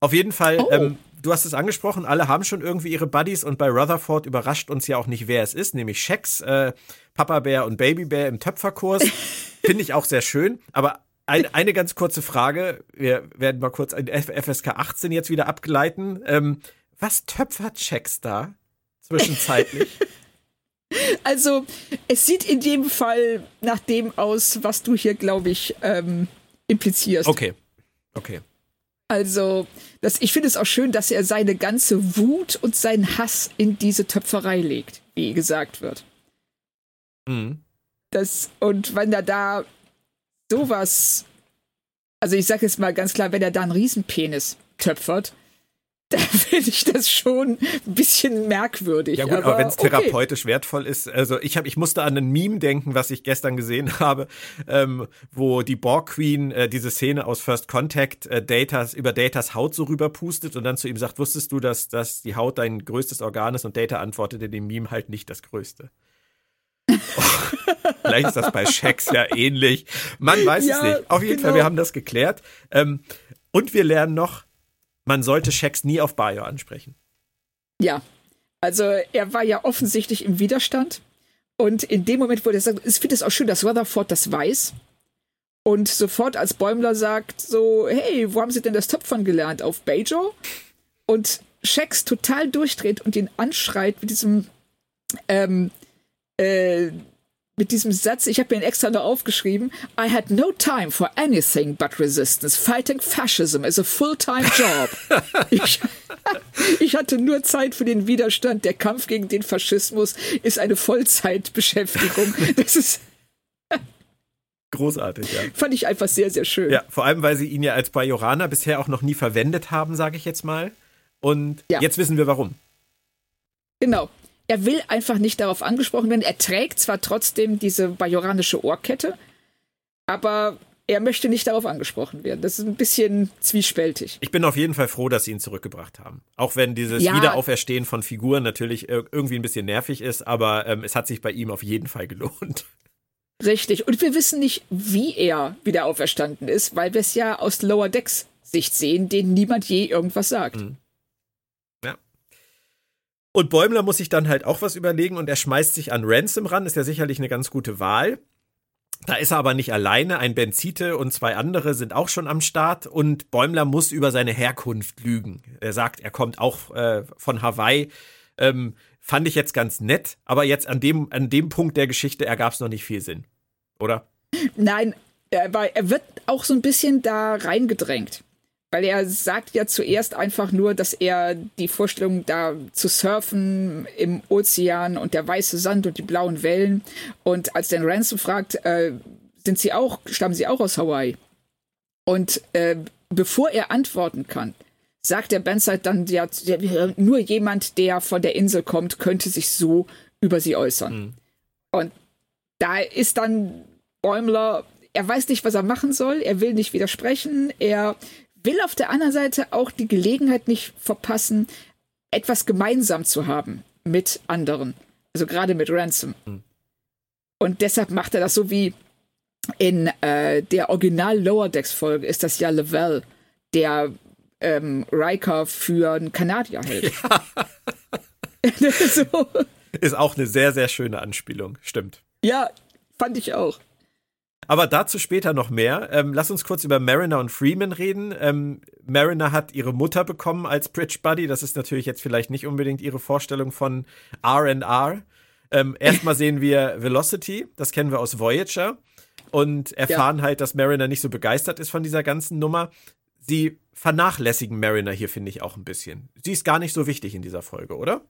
[SPEAKER 1] Auf jeden Fall, oh. ähm, du hast es angesprochen, alle haben schon irgendwie ihre Buddies und bei Rutherford überrascht uns ja auch nicht, wer es ist, nämlich Shax, äh, Papa Bär und Baby Bär im Töpferkurs. Finde ich auch sehr schön. Aber ein, eine ganz kurze Frage. Wir werden mal kurz ein FSK 18 jetzt wieder abgleiten. Ähm, was töpfert Shax da zwischenzeitlich?
[SPEAKER 2] Also, es sieht in dem Fall nach dem aus, was du hier, glaube ich, ähm, implizierst.
[SPEAKER 1] Okay. Okay.
[SPEAKER 2] Also, das, ich finde es auch schön, dass er seine ganze Wut und seinen Hass in diese Töpferei legt, wie gesagt wird. Mhm. Das, und wenn er da sowas, also ich sage jetzt mal ganz klar, wenn er da einen Riesenpenis töpfert, da finde ich das schon ein bisschen merkwürdig.
[SPEAKER 1] Ja gut, aber, aber wenn es therapeutisch okay. wertvoll ist, also ich habe, ich musste an ein Meme denken, was ich gestern gesehen habe, ähm, wo die Borg Queen äh, diese Szene aus First Contact äh, Datas über Datas Haut so rüberpustet und dann zu ihm sagt, wusstest du, dass, dass die Haut dein größtes Organ ist? Und Data antwortet in dem Meme halt nicht das größte. Vielleicht ist das bei Shax ja ähnlich. Man weiß ja, es nicht. Auf jeden genau. Fall, wir haben das geklärt. Ähm, und wir lernen noch, man sollte Shax nie auf Bayo ansprechen.
[SPEAKER 2] Ja, also er war ja offensichtlich im Widerstand. Und in dem Moment, wo er sagt, ich finde es auch schön, dass Rutherford das weiß. Und sofort als Bäumler sagt so, hey, wo haben Sie denn das Topfern gelernt? Auf Bajo? Und Shax total durchdreht und ihn anschreit mit diesem, ähm, äh, mit diesem Satz, ich habe mir ihn extra noch aufgeschrieben, I had no time for anything but resistance. Fighting fascism is a full-time job. ich, ich, hatte nur Zeit für den Widerstand. Der Kampf gegen den Faschismus ist eine Vollzeitbeschäftigung. Das ist
[SPEAKER 1] großartig, ja.
[SPEAKER 2] Fand ich einfach sehr, sehr schön.
[SPEAKER 1] Ja, vor allem, weil sie ihn ja als Bajoraner bisher auch noch nie verwendet haben, sage ich jetzt mal. Und ja. jetzt wissen wir warum.
[SPEAKER 2] Genau er will einfach nicht darauf angesprochen werden. Er trägt zwar trotzdem diese bajoranische Ohrkette, aber er möchte nicht darauf angesprochen werden. Das ist ein bisschen zwiespältig.
[SPEAKER 1] Ich bin auf jeden Fall froh, dass sie ihn zurückgebracht haben. Auch wenn dieses ja. Wiederauferstehen von Figuren natürlich irgendwie ein bisschen nervig ist, aber ähm, es hat sich bei ihm auf jeden Fall gelohnt.
[SPEAKER 2] Richtig. Und wir wissen nicht, wie er wieder auferstanden ist, weil wir es ja aus Lower Decks Sicht sehen, denen niemand je irgendwas sagt. Mhm.
[SPEAKER 1] Und Bäumler muss sich dann halt auch was überlegen und er schmeißt sich an Ransom ran, ist ja sicherlich eine ganz gute Wahl. Da ist er aber nicht alleine. Ein Benzite und zwei andere sind auch schon am Start und Bäumler muss über seine Herkunft lügen. Er sagt, er kommt auch äh, von Hawaii. Ähm, fand ich jetzt ganz nett, aber jetzt an dem, an dem Punkt der Geschichte ergab es noch nicht viel Sinn, oder?
[SPEAKER 2] Nein, er, er wird auch so ein bisschen da reingedrängt weil er sagt ja zuerst einfach nur, dass er die Vorstellung da zu surfen im Ozean und der weiße Sand und die blauen Wellen und als dann Ransom fragt, äh, sind sie auch, stammen sie auch aus Hawaii? Und äh, bevor er antworten kann, sagt der Bandside dann, ja, nur jemand, der von der Insel kommt, könnte sich so über sie äußern. Mhm. Und da ist dann Bäumler, er weiß nicht, was er machen soll, er will nicht widersprechen, er will auf der anderen Seite auch die Gelegenheit nicht verpassen, etwas gemeinsam zu haben mit anderen. Also gerade mit Ransom. Mhm. Und deshalb macht er das so wie in äh, der Original Lower Decks Folge ist das ja Lavelle, der ähm, Riker für einen Kanadier hält.
[SPEAKER 1] Ja. so. Ist auch eine sehr, sehr schöne Anspielung, stimmt.
[SPEAKER 2] Ja, fand ich auch.
[SPEAKER 1] Aber dazu später noch mehr. Ähm, lass uns kurz über Mariner und Freeman reden. Ähm, Mariner hat ihre Mutter bekommen als Bridge Buddy. Das ist natürlich jetzt vielleicht nicht unbedingt ihre Vorstellung von R&R. Ähm, erstmal sehen wir Velocity, das kennen wir aus Voyager. Und erfahren ja. halt, dass Mariner nicht so begeistert ist von dieser ganzen Nummer. Sie vernachlässigen Mariner hier, finde ich, auch ein bisschen. Sie ist gar nicht so wichtig in dieser Folge, oder?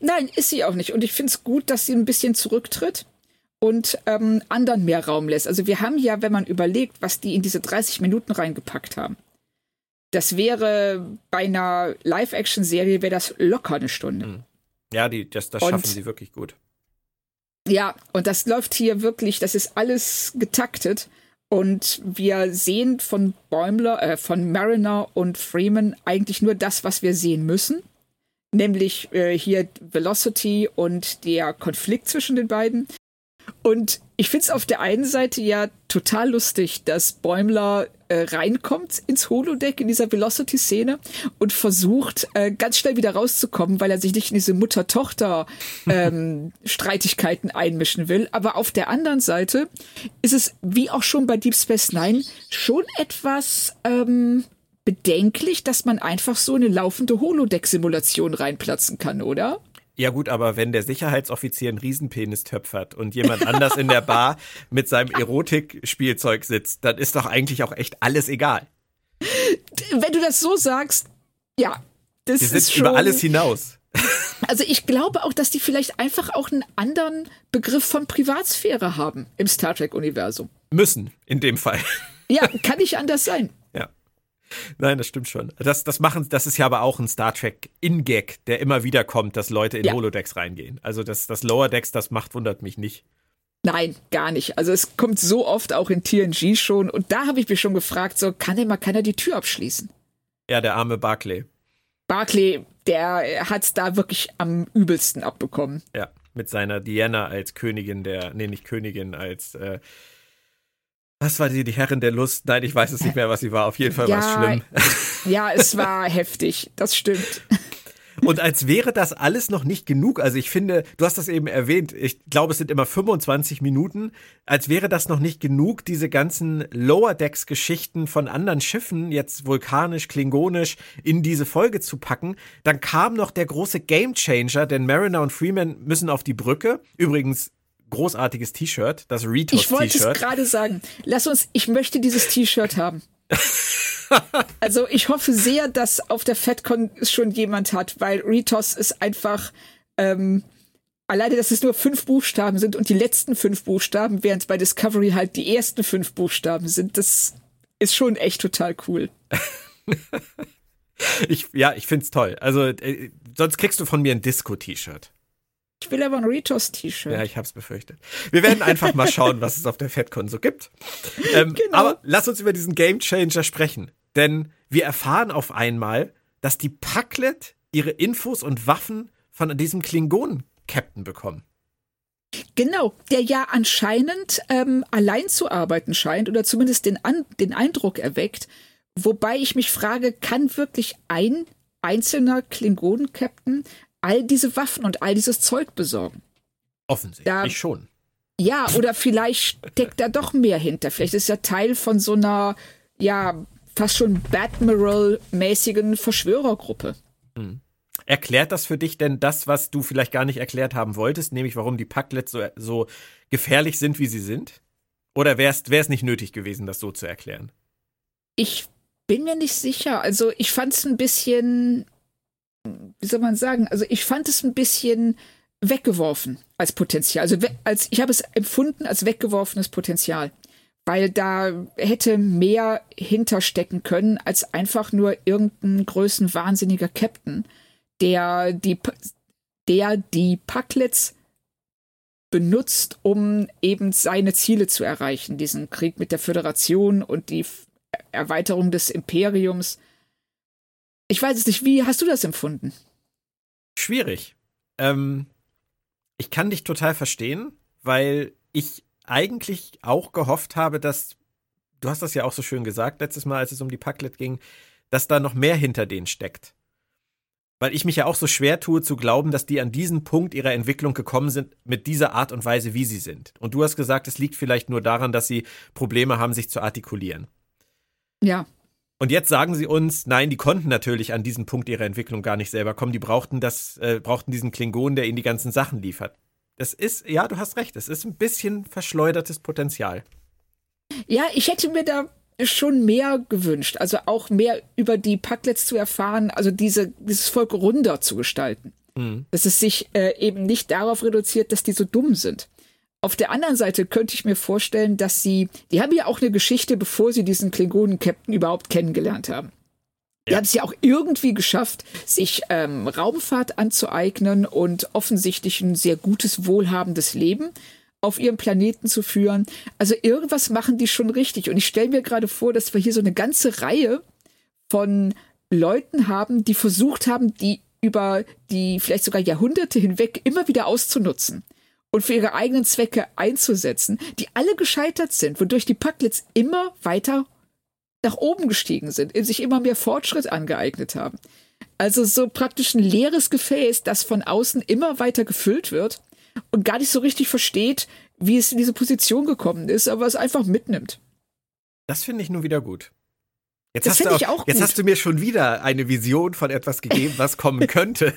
[SPEAKER 2] Nein, ist sie auch nicht. Und ich finde es gut, dass sie ein bisschen zurücktritt und ähm, anderen mehr Raum lässt. Also wir haben ja, wenn man überlegt, was die in diese 30 Minuten reingepackt haben, das wäre bei einer Live-Action-Serie wäre das locker eine Stunde. Hm.
[SPEAKER 1] Ja, die, das, das schaffen sie wirklich gut.
[SPEAKER 2] Ja, und das läuft hier wirklich, das ist alles getaktet. Und wir sehen von Bäumler, äh, von Mariner und Freeman eigentlich nur das, was wir sehen müssen. Nämlich äh, hier Velocity und der Konflikt zwischen den beiden. Und ich finde es auf der einen Seite ja total lustig, dass Bäumler äh, reinkommt ins Holodeck in dieser Velocity-Szene und versucht, äh, ganz schnell wieder rauszukommen, weil er sich nicht in diese Mutter-Tochter-Streitigkeiten ähm, einmischen will. Aber auf der anderen Seite ist es, wie auch schon bei Deep Space Nine, schon etwas ähm, bedenklich, dass man einfach so eine laufende Holodeck-Simulation reinplatzen kann, oder?
[SPEAKER 1] Ja gut, aber wenn der Sicherheitsoffizier einen Riesenpenis töpfert und jemand anders in der Bar mit seinem Erotikspielzeug sitzt, dann ist doch eigentlich auch echt alles egal.
[SPEAKER 2] Wenn du das so sagst, ja, das
[SPEAKER 1] Wir
[SPEAKER 2] ist
[SPEAKER 1] schon über alles hinaus.
[SPEAKER 2] Also ich glaube auch, dass die vielleicht einfach auch einen anderen Begriff von Privatsphäre haben im Star Trek Universum.
[SPEAKER 1] Müssen in dem Fall.
[SPEAKER 2] Ja, kann nicht anders sein.
[SPEAKER 1] Nein, das stimmt schon. Das, das machen, das ist ja aber auch ein Star Trek In-Gag, der immer wieder kommt, dass Leute in ja. Holodecks reingehen. Also das, das Lower Decks, das macht, wundert mich nicht.
[SPEAKER 2] Nein, gar nicht. Also es kommt so oft auch in TNG schon und da habe ich mich schon gefragt, so kann denn mal keiner die Tür abschließen?
[SPEAKER 1] Ja, der arme Barclay.
[SPEAKER 2] Barclay, der hat es da wirklich am übelsten abbekommen.
[SPEAKER 1] Ja, mit seiner Diana als Königin der, nee, nicht Königin, als äh, was war die, die Herrin der Lust? Nein, ich weiß es nicht mehr, was sie war. Auf jeden Fall ja, war es schlimm.
[SPEAKER 2] Ja, es war heftig. Das stimmt.
[SPEAKER 1] Und als wäre das alles noch nicht genug, also ich finde, du hast das eben erwähnt, ich glaube, es sind immer 25 Minuten, als wäre das noch nicht genug, diese ganzen Lower Decks Geschichten von anderen Schiffen, jetzt vulkanisch, klingonisch, in diese Folge zu packen, dann kam noch der große Game Changer, denn Mariner und Freeman müssen auf die Brücke. Übrigens, großartiges T-Shirt, das Retos-T-Shirt.
[SPEAKER 2] Ich wollte es gerade sagen. Lass uns, ich möchte dieses T-Shirt haben. also ich hoffe sehr, dass auf der FedCon es schon jemand hat, weil Retos ist einfach ähm, alleine, dass es nur fünf Buchstaben sind und die letzten fünf Buchstaben, während bei Discovery halt die ersten fünf Buchstaben sind, das ist schon echt total cool.
[SPEAKER 1] ich, ja, ich find's toll. Also äh, sonst kriegst du von mir ein Disco-T-Shirt.
[SPEAKER 2] Ich will aber ein Ritos-T-Shirt.
[SPEAKER 1] Ja, ich hab's befürchtet. Wir werden einfach mal schauen, was es auf der FedCon so gibt. Ähm, genau. Aber lass uns über diesen Game Changer sprechen. Denn wir erfahren auf einmal, dass die Packlet ihre Infos und Waffen von diesem Klingonen-Captain bekommen.
[SPEAKER 2] Genau, der ja anscheinend ähm, allein zu arbeiten scheint oder zumindest den, An den Eindruck erweckt. Wobei ich mich frage, kann wirklich ein einzelner Klingonen-Captain all diese Waffen und all dieses Zeug besorgen.
[SPEAKER 1] Offensichtlich da, schon.
[SPEAKER 2] Ja, oder vielleicht steckt da doch mehr hinter. Vielleicht ist er Teil von so einer, ja, fast schon Batmiral-mäßigen Verschwörergruppe.
[SPEAKER 1] Hm. Erklärt das für dich denn das, was du vielleicht gar nicht erklärt haben wolltest, nämlich warum die Packlets so, so gefährlich sind, wie sie sind? Oder wäre es nicht nötig gewesen, das so zu erklären?
[SPEAKER 2] Ich bin mir nicht sicher. Also ich fand es ein bisschen wie soll man sagen, also ich fand es ein bisschen weggeworfen als Potenzial. Also als ich habe es empfunden als weggeworfenes Potenzial, weil da hätte mehr hinterstecken können als einfach nur irgendein größenwahnsinniger Captain, der die der die Packlets benutzt, um eben seine Ziele zu erreichen, diesen Krieg mit der Föderation und die Erweiterung des Imperiums ich weiß es nicht, wie hast du das empfunden?
[SPEAKER 1] Schwierig. Ähm, ich kann dich total verstehen, weil ich eigentlich auch gehofft habe, dass, du hast das ja auch so schön gesagt letztes Mal, als es um die Packlet ging, dass da noch mehr hinter denen steckt. Weil ich mich ja auch so schwer tue zu glauben, dass die an diesen Punkt ihrer Entwicklung gekommen sind mit dieser Art und Weise, wie sie sind. Und du hast gesagt, es liegt vielleicht nur daran, dass sie Probleme haben, sich zu artikulieren.
[SPEAKER 2] Ja.
[SPEAKER 1] Und jetzt sagen sie uns, nein, die konnten natürlich an diesen Punkt ihrer Entwicklung gar nicht selber kommen. Die brauchten das, äh, brauchten diesen Klingon, der ihnen die ganzen Sachen liefert. Das ist, ja, du hast recht, es ist ein bisschen verschleudertes Potenzial.
[SPEAKER 2] Ja, ich hätte mir da schon mehr gewünscht, also auch mehr über die Packlets zu erfahren, also diese, dieses Volk runder zu gestalten. Mhm. Dass es sich äh, eben nicht darauf reduziert, dass die so dumm sind. Auf der anderen Seite könnte ich mir vorstellen, dass sie, die haben ja auch eine Geschichte, bevor sie diesen Klingonen-Captain überhaupt kennengelernt haben. Die haben es ja auch irgendwie geschafft, sich ähm, Raumfahrt anzueignen und offensichtlich ein sehr gutes, wohlhabendes Leben. auf ihrem Planeten zu führen. Also irgendwas machen die schon richtig. Und ich stelle mir gerade vor, dass wir hier so eine ganze Reihe von Leuten haben, die versucht haben, die über die vielleicht sogar Jahrhunderte hinweg immer wieder auszunutzen und für ihre eigenen Zwecke einzusetzen, die alle gescheitert sind, wodurch die Packlets immer weiter nach oben gestiegen sind, sich immer mehr Fortschritt angeeignet haben. Also so praktisch ein leeres Gefäß, das von außen immer weiter gefüllt wird und gar nicht so richtig versteht, wie es in diese Position gekommen ist, aber es einfach mitnimmt.
[SPEAKER 1] Das finde ich nun wieder gut. Jetzt,
[SPEAKER 2] das
[SPEAKER 1] hast du
[SPEAKER 2] auch, auch
[SPEAKER 1] jetzt hast du mir schon wieder eine Vision von etwas gegeben, was kommen könnte.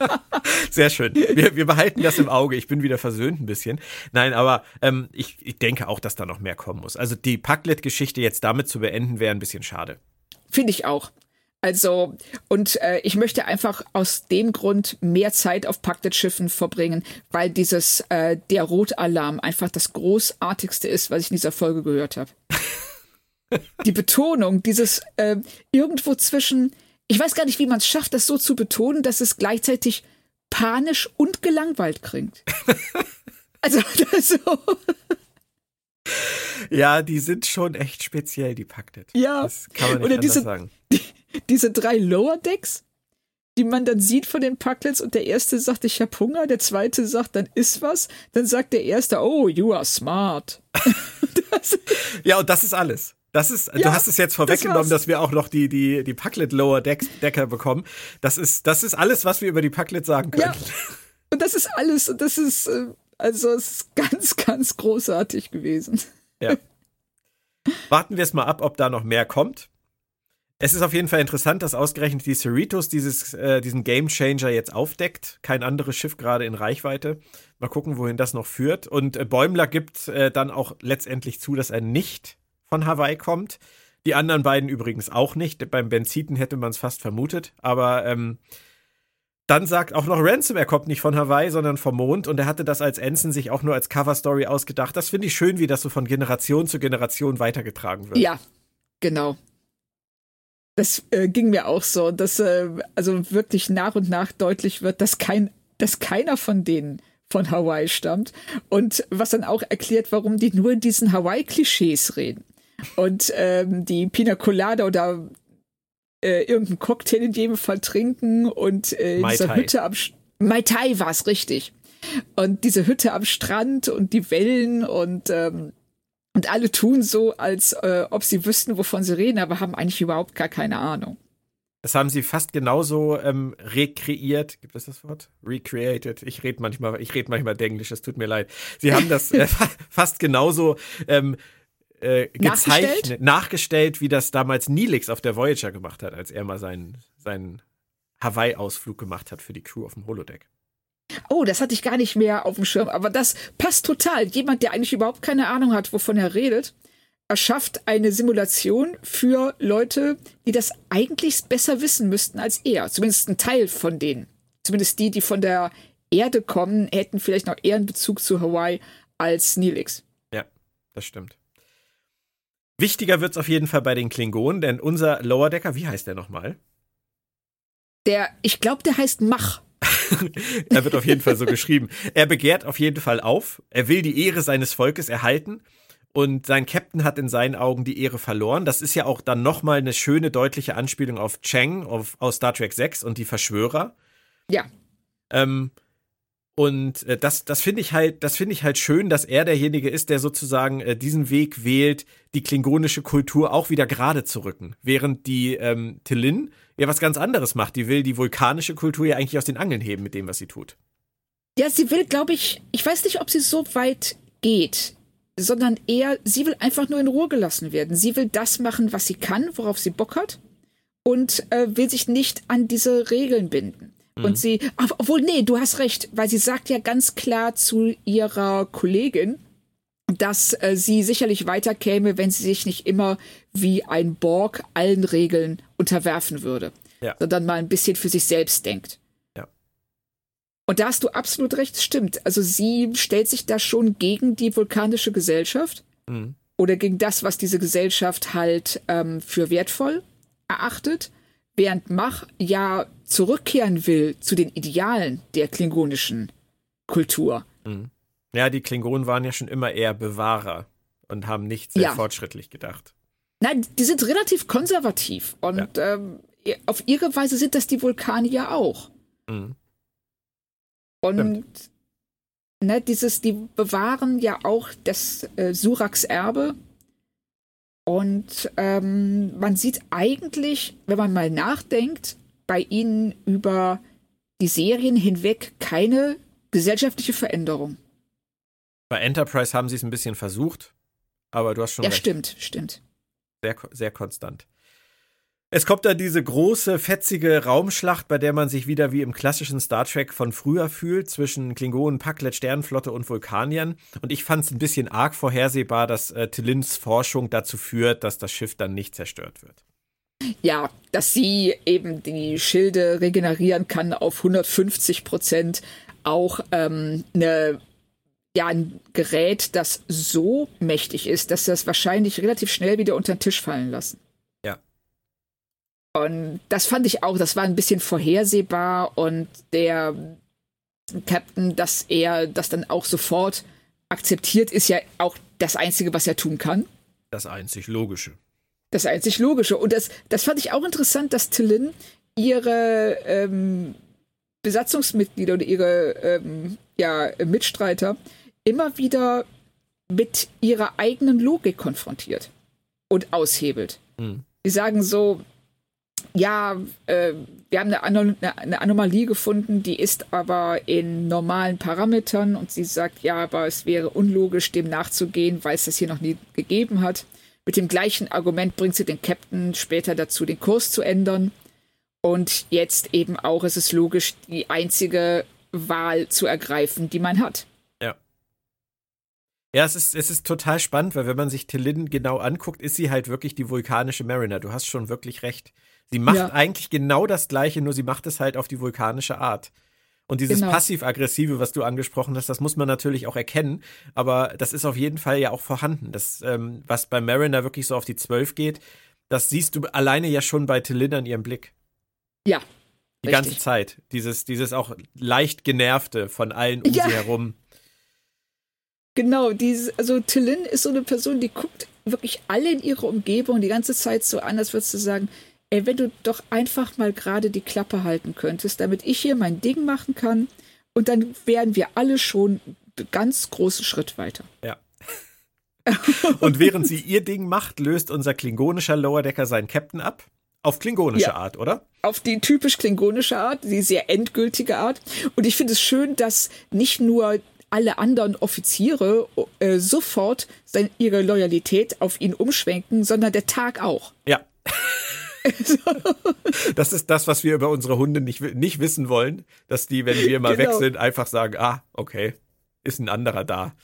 [SPEAKER 1] Sehr schön. Wir, wir, behalten das im Auge. Ich bin wieder versöhnt ein bisschen. Nein, aber ähm, ich, ich denke auch, dass da noch mehr kommen muss. Also die Packlet-Geschichte jetzt damit zu beenden, wäre ein bisschen schade.
[SPEAKER 2] Finde ich auch. Also, und äh, ich möchte einfach aus dem Grund mehr Zeit auf Packlet-Schiffen verbringen, weil dieses äh, der Rotalarm einfach das großartigste ist, was ich in dieser Folge gehört habe. Die Betonung, dieses äh, irgendwo zwischen ich weiß gar nicht, wie man es schafft, das so zu betonen, dass es gleichzeitig panisch und gelangweilt klingt. also, so.
[SPEAKER 1] Ja, die sind schon echt speziell, die Paktet.
[SPEAKER 2] Ja.
[SPEAKER 1] Das kann man nicht
[SPEAKER 2] Oder diese,
[SPEAKER 1] sagen.
[SPEAKER 2] Die, diese drei Lower Decks, die man dann sieht von den Packlets und der erste sagt, ich hab Hunger, der zweite sagt, dann isst was, dann sagt der erste, oh, you are smart.
[SPEAKER 1] ja, und das ist alles. Das ist, ja, du hast es jetzt vorweggenommen, das dass wir auch noch die, die, die Packlet Lower Deck, Decker bekommen. Das ist, das ist alles, was wir über die Packlet sagen können. Ja.
[SPEAKER 2] Und das ist alles, und das ist, äh, also, es ist ganz, ganz großartig gewesen.
[SPEAKER 1] Ja. Warten wir es mal ab, ob da noch mehr kommt. Es ist auf jeden Fall interessant, dass ausgerechnet die Cerritos dieses, äh, diesen Game Changer jetzt aufdeckt. Kein anderes Schiff gerade in Reichweite. Mal gucken, wohin das noch führt. Und äh, Bäumler gibt äh, dann auch letztendlich zu, dass er nicht von Hawaii kommt. Die anderen beiden übrigens auch nicht. Beim Benziten hätte man es fast vermutet. Aber ähm, dann sagt auch noch Ransom, er kommt nicht von Hawaii, sondern vom Mond. Und er hatte das als Ensign sich auch nur als Coverstory ausgedacht. Das finde ich schön, wie das so von Generation zu Generation weitergetragen wird.
[SPEAKER 2] Ja, genau. Das äh, ging mir auch so, dass äh, also wirklich nach und nach deutlich wird, dass kein, dass keiner von denen von Hawaii stammt. Und was dann auch erklärt, warum die nur in diesen Hawaii-Klischees reden und ähm, die Pina Colada oder äh, irgendeinen Cocktail in jedem Fall trinken und äh, in dieser Hütte am St Mai Tai war es richtig. Und diese Hütte am Strand und die Wellen und ähm, und alle tun so, als äh, ob sie wüssten, wovon sie reden, aber haben eigentlich überhaupt gar keine Ahnung.
[SPEAKER 1] Das haben sie fast genauso ähm, rekreiert. Gibt es das Wort? Recreated. Ich rede manchmal, ich rede manchmal Englisch, es tut mir leid. Sie haben das äh, fast genauso ähm, äh, gezeichnet, nachgestellt? nachgestellt, wie das damals Neelix auf der Voyager gemacht hat, als er mal seinen, seinen Hawaii-Ausflug gemacht hat für die Crew auf dem Holodeck.
[SPEAKER 2] Oh, das hatte ich gar nicht mehr auf dem Schirm, aber das passt total. Jemand, der eigentlich überhaupt keine Ahnung hat, wovon er redet, erschafft eine Simulation für Leute, die das eigentlich besser wissen müssten als er. Zumindest ein Teil von denen. Zumindest die, die von der Erde kommen, hätten vielleicht noch eher einen Bezug zu Hawaii als Neelix.
[SPEAKER 1] Ja, das stimmt. Wichtiger wird es auf jeden Fall bei den Klingonen, denn unser Lower Decker, wie heißt der nochmal?
[SPEAKER 2] Der, ich glaube, der heißt Mach.
[SPEAKER 1] er wird auf jeden Fall so geschrieben. Er begehrt auf jeden Fall auf. Er will die Ehre seines Volkes erhalten. Und sein Captain hat in seinen Augen die Ehre verloren. Das ist ja auch dann nochmal eine schöne, deutliche Anspielung auf Chang auf, aus Star Trek 6 und die Verschwörer.
[SPEAKER 2] Ja.
[SPEAKER 1] Ähm, und äh, das, das finde ich halt, das finde ich halt schön, dass er derjenige ist, der sozusagen äh, diesen Weg wählt, die klingonische Kultur auch wieder gerade zu rücken. Während die ähm, Tillin ja was ganz anderes macht. Die will die vulkanische Kultur ja eigentlich aus den Angeln heben mit dem, was sie tut.
[SPEAKER 2] Ja, sie will, glaube ich, ich weiß nicht, ob sie so weit geht, sondern eher, sie will einfach nur in Ruhe gelassen werden. Sie will das machen, was sie kann, worauf sie Bock hat und äh, will sich nicht an diese Regeln binden. Mhm. Und sie, obwohl, nee, du hast recht, weil sie sagt ja ganz klar zu ihrer Kollegin, dass äh, sie sicherlich weiterkäme, wenn sie sich nicht immer wie ein Borg allen Regeln unterwerfen würde, ja. sondern mal ein bisschen für sich selbst denkt.
[SPEAKER 1] Ja.
[SPEAKER 2] Und da hast du absolut recht, stimmt. Also sie stellt sich da schon gegen die vulkanische Gesellschaft mhm. oder gegen das, was diese Gesellschaft halt ähm, für wertvoll erachtet während Mach ja zurückkehren will zu den Idealen der klingonischen Kultur. Mhm.
[SPEAKER 1] Ja, die Klingonen waren ja schon immer eher Bewahrer und haben nicht sehr ja. fortschrittlich gedacht.
[SPEAKER 2] Nein, die sind relativ konservativ und ja. ähm, auf ihre Weise sind das die Vulkanier auch. Mhm. Und Stimmt. ne, dieses, die bewahren ja auch das äh, Suraks Erbe. Und ähm, man sieht eigentlich, wenn man mal nachdenkt, bei ihnen über die Serien hinweg keine gesellschaftliche Veränderung.
[SPEAKER 1] Bei Enterprise haben sie es ein bisschen versucht, aber du hast schon
[SPEAKER 2] ja,
[SPEAKER 1] recht.
[SPEAKER 2] Ja, stimmt, stimmt.
[SPEAKER 1] Sehr, sehr konstant. Es kommt dann diese große, fetzige Raumschlacht, bei der man sich wieder wie im klassischen Star Trek von früher fühlt, zwischen Klingonen, Packlet, Sternenflotte und Vulkaniern. Und ich fand es ein bisschen arg vorhersehbar, dass äh, Tillins Forschung dazu führt, dass das Schiff dann nicht zerstört wird.
[SPEAKER 2] Ja, dass sie eben die Schilde regenerieren kann auf 150 Prozent. Auch ähm, eine ja, ein Gerät, das so mächtig ist, dass das wahrscheinlich relativ schnell wieder unter den Tisch fallen lassen. Und das fand ich auch, das war ein bisschen vorhersehbar und der Captain, dass er das dann auch sofort akzeptiert, ist ja auch das Einzige, was er tun kann.
[SPEAKER 1] Das einzig Logische.
[SPEAKER 2] Das einzig Logische. Und das, das fand ich auch interessant, dass Tillin ihre ähm, Besatzungsmitglieder oder ihre ähm, ja, Mitstreiter immer wieder mit ihrer eigenen Logik konfrontiert und aushebelt. Mhm. Die sagen so, ja, äh, wir haben eine, Anom eine, Anomalie gefunden, die ist aber in normalen Parametern und sie sagt, ja, aber es wäre unlogisch, dem nachzugehen, weil es das hier noch nie gegeben hat. Mit dem gleichen Argument bringt sie den Captain später dazu, den Kurs zu ändern. Und jetzt eben auch ist es logisch, die einzige Wahl zu ergreifen, die man hat.
[SPEAKER 1] Ja. Es ist, es ist total spannend, weil wenn man sich Tillin genau anguckt, ist sie halt wirklich die vulkanische Mariner. Du hast schon wirklich recht. Sie macht ja. eigentlich genau das Gleiche, nur sie macht es halt auf die vulkanische Art. Und dieses genau. passiv-aggressive, was du angesprochen hast, das muss man natürlich auch erkennen, aber das ist auf jeden Fall ja auch vorhanden. Das, ähm, was bei Mariner wirklich so auf die Zwölf geht, das siehst du alleine ja schon bei Telin an ihrem Blick.
[SPEAKER 2] Ja.
[SPEAKER 1] Die richtig. ganze Zeit. Dieses, dieses auch leicht genervte von allen um ja. sie herum.
[SPEAKER 2] Genau, dieses, also Tillin ist so eine Person, die guckt wirklich alle in ihre Umgebung die ganze Zeit so an, als würdest du sagen, ey, wenn du doch einfach mal gerade die Klappe halten könntest, damit ich hier mein Ding machen kann und dann wären wir alle schon einen ganz großen Schritt weiter.
[SPEAKER 1] Ja. und während sie ihr Ding macht, löst unser klingonischer Lower Decker seinen Captain ab. Auf klingonische ja, Art, oder?
[SPEAKER 2] Auf die typisch klingonische Art, die sehr endgültige Art. Und ich finde es schön, dass nicht nur alle anderen Offiziere äh, sofort seine, ihre Loyalität auf ihn umschwenken, sondern der Tag auch.
[SPEAKER 1] Ja. das ist das, was wir über unsere Hunde nicht, nicht wissen wollen, dass die, wenn wir mal genau. weg sind, einfach sagen, ah, okay, ist ein anderer da.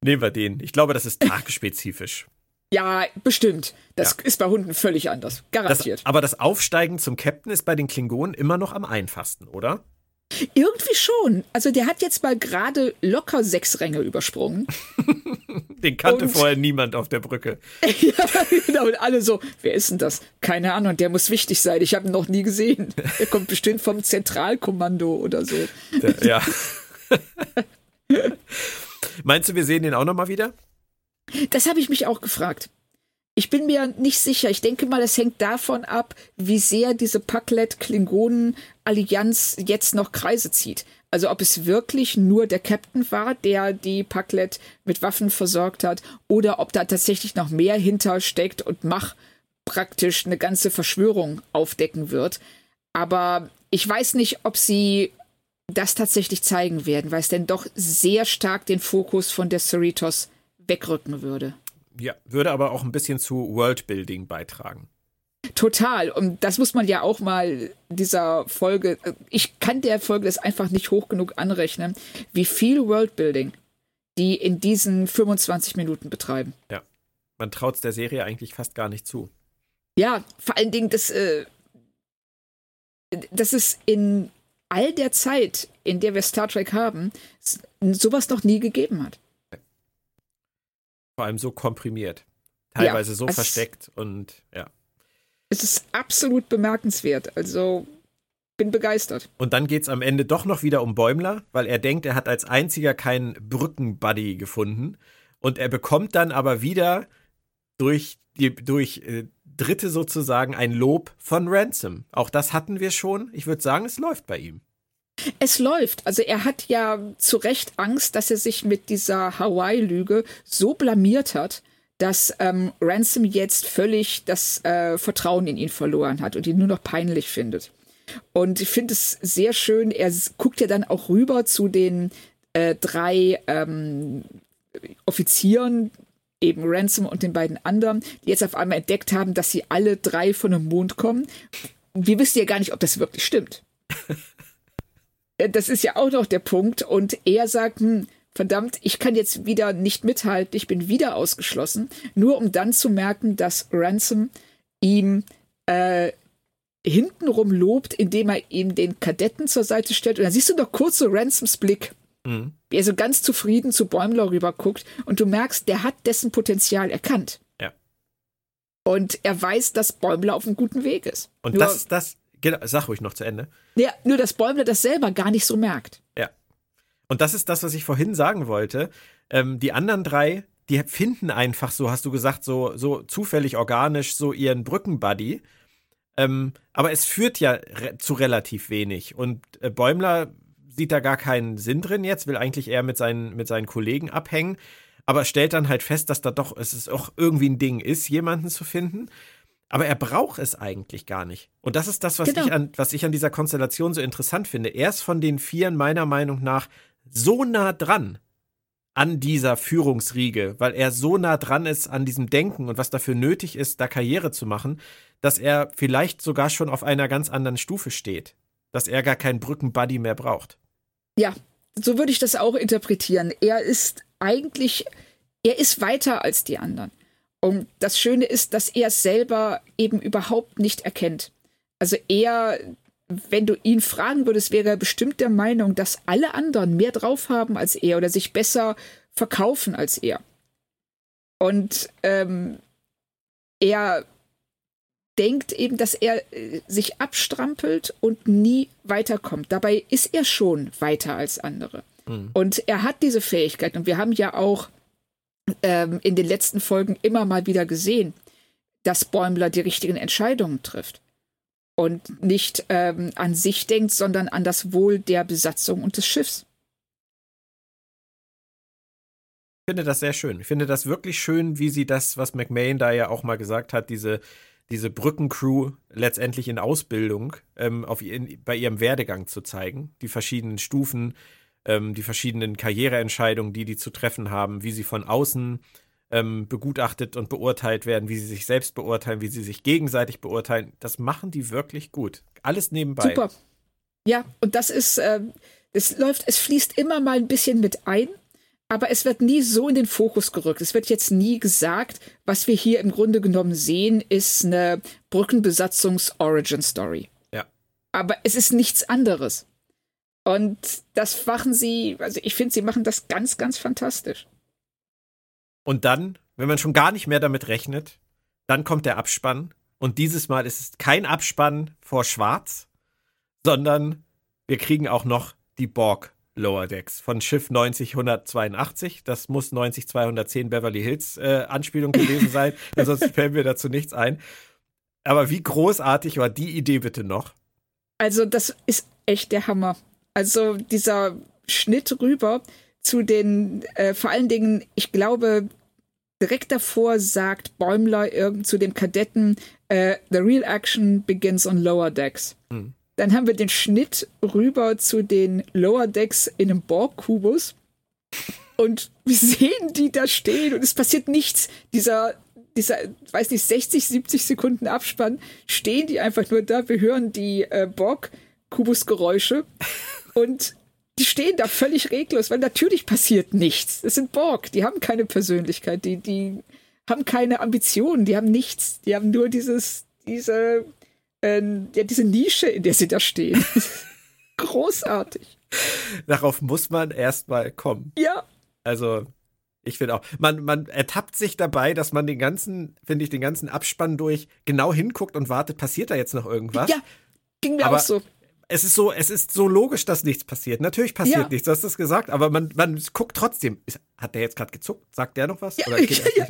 [SPEAKER 1] Nehmen wir den. Ich glaube, das ist tagspezifisch.
[SPEAKER 2] Ja, bestimmt. Das ja. ist bei Hunden völlig anders. Garantiert.
[SPEAKER 1] Das, aber das Aufsteigen zum Captain ist bei den Klingonen immer noch am einfachsten, oder?
[SPEAKER 2] Irgendwie schon. Also der hat jetzt mal gerade locker sechs Ränge übersprungen.
[SPEAKER 1] Den kannte und, vorher niemand auf der Brücke.
[SPEAKER 2] ja, genau. Und alle so, wer ist denn das? Keine Ahnung, der muss wichtig sein. Ich habe ihn noch nie gesehen. Er kommt bestimmt vom Zentralkommando oder so.
[SPEAKER 1] ja. Meinst du, wir sehen den auch noch mal wieder?
[SPEAKER 2] Das habe ich mich auch gefragt. Ich bin mir nicht sicher. Ich denke mal, es hängt davon ab, wie sehr diese Paklet-Klingonen-Allianz jetzt noch Kreise zieht. Also ob es wirklich nur der Captain war, der die Paklet mit Waffen versorgt hat, oder ob da tatsächlich noch mehr hintersteckt und Mach praktisch eine ganze Verschwörung aufdecken wird. Aber ich weiß nicht, ob sie das tatsächlich zeigen werden, weil es denn doch sehr stark den Fokus von der Cerritos wegrücken würde.
[SPEAKER 1] Ja, würde aber auch ein bisschen zu Worldbuilding beitragen.
[SPEAKER 2] Total. Und das muss man ja auch mal dieser Folge, ich kann der Folge das einfach nicht hoch genug anrechnen, wie viel Worldbuilding die in diesen 25 Minuten betreiben.
[SPEAKER 1] Ja. Man traut es der Serie eigentlich fast gar nicht zu.
[SPEAKER 2] Ja, vor allen Dingen, das, äh, das ist in all der Zeit, in der wir Star Trek haben, sowas noch nie gegeben hat.
[SPEAKER 1] Vor allem so komprimiert. Teilweise ja, so versteckt und ja.
[SPEAKER 2] Es ist absolut bemerkenswert. Also bin begeistert.
[SPEAKER 1] Und dann geht es am Ende doch noch wieder um Bäumler, weil er denkt, er hat als einziger keinen Brückenbuddy gefunden. Und er bekommt dann aber wieder durch, die, durch äh, Dritte sozusagen ein Lob von Ransom. Auch das hatten wir schon. Ich würde sagen, es läuft bei ihm.
[SPEAKER 2] Es läuft. Also er hat ja zu Recht Angst, dass er sich mit dieser Hawaii-Lüge so blamiert hat, dass ähm, Ransom jetzt völlig das äh, Vertrauen in ihn verloren hat und ihn nur noch peinlich findet. Und ich finde es sehr schön, er guckt ja dann auch rüber zu den äh, drei ähm, Offizieren, eben Ransom und den beiden anderen, die jetzt auf einmal entdeckt haben, dass sie alle drei von dem Mond kommen. Wir wissen ja gar nicht, ob das wirklich stimmt. Äh, das ist ja auch noch der Punkt. Und er sagt, hm, verdammt, ich kann jetzt wieder nicht mithalten, ich bin wieder ausgeschlossen, nur um dann zu merken, dass Ransom ihm äh, hintenrum lobt, indem er ihm den Kadetten zur Seite stellt. Und dann siehst du noch kurz so Ransoms Blick, mhm. wie er so ganz zufrieden zu Bäumler rüber guckt. Und du merkst, der hat dessen Potenzial erkannt.
[SPEAKER 1] Ja.
[SPEAKER 2] Und er weiß, dass Bäumler auf einem guten Weg ist.
[SPEAKER 1] Und nur, das das, genau, sag ruhig noch zu Ende.
[SPEAKER 2] Ja, nur dass Bäumler das selber gar nicht so merkt.
[SPEAKER 1] Ja. Und das ist das, was ich vorhin sagen wollte. Ähm, die anderen drei, die finden einfach so, hast du gesagt, so, so zufällig organisch so ihren Brückenbuddy. Ähm, aber es führt ja re zu relativ wenig. Und äh, Bäumler sieht da gar keinen Sinn drin jetzt, will eigentlich eher mit seinen, mit seinen Kollegen abhängen, aber stellt dann halt fest, dass da doch es ist auch irgendwie ein Ding ist, jemanden zu finden. Aber er braucht es eigentlich gar nicht. Und das ist das, was, genau. ich an, was ich an dieser Konstellation so interessant finde. Er ist von den Vieren meiner Meinung nach so nah dran an dieser Führungsriege, weil er so nah dran ist an diesem Denken und was dafür nötig ist, da Karriere zu machen, dass er vielleicht sogar schon auf einer ganz anderen Stufe steht. Dass er gar keinen Brückenbuddy mehr braucht.
[SPEAKER 2] Ja, so würde ich das auch interpretieren. Er ist eigentlich, er ist weiter als die anderen. Und das Schöne ist, dass er es selber eben überhaupt nicht erkennt. Also er wenn du ihn fragen würdest, wäre er bestimmt der Meinung, dass alle anderen mehr drauf haben als er oder sich besser verkaufen als er. Und ähm, er denkt eben, dass er äh, sich abstrampelt und nie weiterkommt. Dabei ist er schon weiter als andere. Mhm. Und er hat diese Fähigkeit. Und wir haben ja auch ähm, in den letzten Folgen immer mal wieder gesehen, dass Bäumler die richtigen Entscheidungen trifft und nicht ähm, an sich denkt, sondern an das Wohl der Besatzung und des Schiffs.
[SPEAKER 1] Ich finde das sehr schön. Ich finde das wirklich schön, wie sie das, was McMahon da ja auch mal gesagt hat, diese, diese Brückencrew letztendlich in Ausbildung ähm, auf in, bei ihrem Werdegang zu zeigen. Die verschiedenen Stufen, ähm, die verschiedenen Karriereentscheidungen, die die zu treffen haben, wie sie von außen ähm, begutachtet und beurteilt werden, wie sie sich selbst beurteilen, wie sie sich gegenseitig beurteilen. Das machen die wirklich gut. Alles nebenbei.
[SPEAKER 2] Super. Ja, und das ist, äh, es läuft, es fließt immer mal ein bisschen mit ein, aber es wird nie so in den Fokus gerückt. Es wird jetzt nie gesagt, was wir hier im Grunde genommen sehen, ist eine Brückenbesatzungs-Origin-Story.
[SPEAKER 1] Ja.
[SPEAKER 2] Aber es ist nichts anderes. Und das machen sie, also ich finde, sie machen das ganz, ganz fantastisch.
[SPEAKER 1] Und dann, wenn man schon gar nicht mehr damit rechnet, dann kommt der Abspann. Und dieses Mal ist es kein Abspann vor Schwarz, sondern wir kriegen auch noch die Borg Lower Decks von Schiff 90182. Das muss 90210 Beverly Hills äh, Anspielung gewesen sein, sonst fällt mir dazu nichts ein. Aber wie großartig war die Idee bitte noch?
[SPEAKER 2] Also, das ist echt der Hammer. Also, dieser Schnitt rüber zu den, äh, vor allen Dingen, ich glaube, direkt davor sagt Bäumler irgend zu dem Kadetten, äh, The real action begins on lower decks. Mhm. Dann haben wir den Schnitt rüber zu den Lower Decks in einem Borg-Kubus. Und wir sehen die da stehen und es passiert nichts. Dieser, dieser, weiß nicht, 60, 70 Sekunden Abspann stehen die einfach nur da. Wir hören die äh, Borg-Kubus-Geräusche und die stehen da völlig reglos, weil natürlich passiert nichts. Das sind Borg, die haben keine Persönlichkeit, die, die haben keine Ambitionen, die haben nichts. Die haben nur dieses, diese, äh, ja, diese Nische, in der sie da stehen. Großartig.
[SPEAKER 1] Darauf muss man erstmal kommen.
[SPEAKER 2] Ja.
[SPEAKER 1] Also, ich finde auch, man, man ertappt sich dabei, dass man den ganzen, finde ich, den ganzen Abspann durch genau hinguckt und wartet, passiert da jetzt noch irgendwas?
[SPEAKER 2] Ja, ging mir Aber auch so
[SPEAKER 1] es ist so, es ist so logisch, dass nichts passiert. Natürlich passiert ja. nichts, du hast das gesagt, aber man, man guckt trotzdem. Hat der jetzt gerade gezuckt? Sagt der noch was?
[SPEAKER 2] Ja, ja,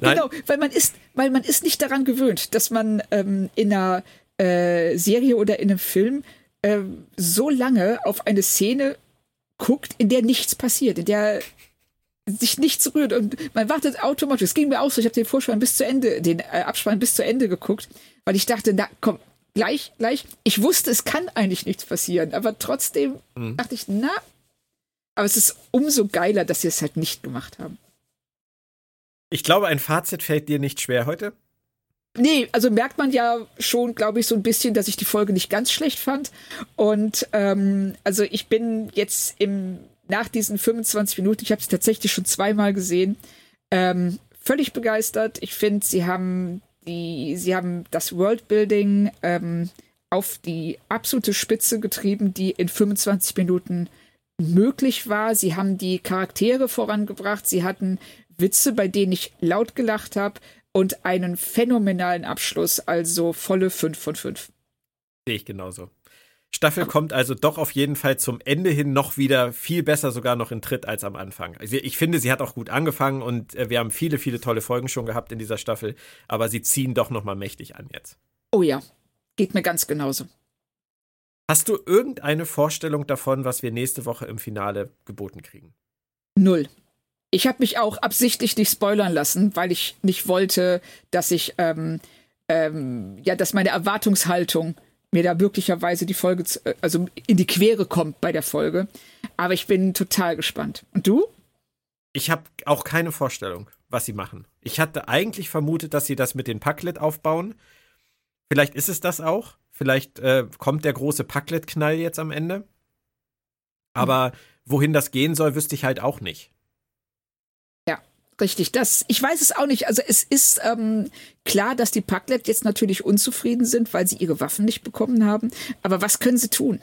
[SPEAKER 2] Genau, weil man ist, weil man ist nicht daran gewöhnt, dass man ähm, in einer äh, Serie oder in einem Film äh, so lange auf eine Szene guckt, in der nichts passiert, in der sich nichts rührt und man wartet automatisch. Es ging mir auch so, ich habe den Vorspann bis zu Ende, den äh, Abspann bis zu Ende geguckt, weil ich dachte, na komm, gleich, gleich. Ich wusste, es kann eigentlich nichts passieren, aber trotzdem mhm. dachte ich, na, aber es ist umso geiler, dass sie es halt nicht gemacht haben.
[SPEAKER 1] Ich glaube, ein Fazit fällt dir nicht schwer heute.
[SPEAKER 2] Nee, also merkt man ja schon, glaube ich, so ein bisschen, dass ich die Folge nicht ganz schlecht fand. Und ähm, also ich bin jetzt im nach diesen 25 Minuten, ich habe es tatsächlich schon zweimal gesehen, ähm, völlig begeistert. Ich finde, sie haben die, sie haben das Worldbuilding ähm, auf die absolute Spitze getrieben, die in 25 Minuten möglich war. Sie haben die Charaktere vorangebracht. Sie hatten Witze, bei denen ich laut gelacht habe und einen phänomenalen Abschluss, also volle 5 von 5.
[SPEAKER 1] Sehe ich genauso. Staffel kommt also doch auf jeden Fall zum Ende hin noch wieder viel besser sogar noch in Tritt als am Anfang. Also ich finde, sie hat auch gut angefangen und äh, wir haben viele, viele tolle Folgen schon gehabt in dieser Staffel, aber sie ziehen doch noch mal mächtig an jetzt.
[SPEAKER 2] Oh ja, geht mir ganz genauso.
[SPEAKER 1] Hast du irgendeine Vorstellung davon, was wir nächste Woche im Finale geboten kriegen?
[SPEAKER 2] Null. Ich habe mich auch absichtlich nicht spoilern lassen, weil ich nicht wollte, dass ich ähm, ähm, ja, dass meine Erwartungshaltung mir da möglicherweise die Folge, äh, also in die Quere kommt bei der Folge. Aber ich bin total gespannt. Und du?
[SPEAKER 1] Ich habe auch keine Vorstellung, was sie machen. Ich hatte eigentlich vermutet, dass sie das mit den Packlet aufbauen. Vielleicht ist es das auch. Vielleicht äh, kommt der große Packlet-Knall jetzt am Ende. Aber wohin das gehen soll, wüsste ich halt auch nicht.
[SPEAKER 2] Richtig, das, ich weiß es auch nicht. Also es ist ähm, klar, dass die Packlet jetzt natürlich unzufrieden sind, weil sie ihre Waffen nicht bekommen haben. Aber was können sie tun?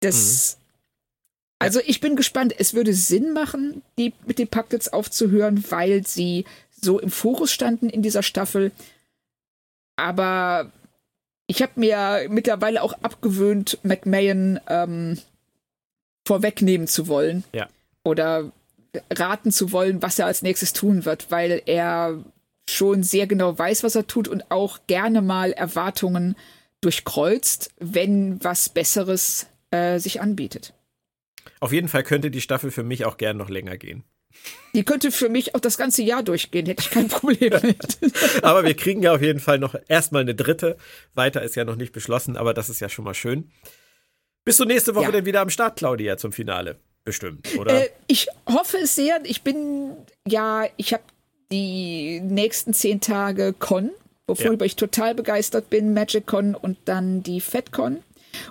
[SPEAKER 2] Das. Mhm. Also ich bin gespannt. Es würde Sinn machen, die mit den Packlets aufzuhören, weil sie so im Fokus standen in dieser Staffel. Aber ich habe mir mittlerweile auch abgewöhnt, McMahon ähm, vorwegnehmen zu wollen.
[SPEAKER 1] Ja.
[SPEAKER 2] Oder raten zu wollen, was er als nächstes tun wird, weil er schon sehr genau weiß, was er tut und auch gerne mal Erwartungen durchkreuzt, wenn was Besseres äh, sich anbietet.
[SPEAKER 1] Auf jeden Fall könnte die Staffel für mich auch gern noch länger gehen.
[SPEAKER 2] Die könnte für mich auch das ganze Jahr durchgehen, hätte ich kein Problem mit.
[SPEAKER 1] aber wir kriegen ja auf jeden Fall noch erstmal eine dritte. Weiter ist ja noch nicht beschlossen, aber das ist ja schon mal schön. Bist du nächste Woche ja. denn wieder am Start, Claudia, zum Finale? Bestimmt, oder?
[SPEAKER 2] Äh, ich hoffe es sehr. Ich bin, ja, ich habe die nächsten zehn Tage Con, worüber ja. ich total begeistert bin, Magic Con und dann die FedCon.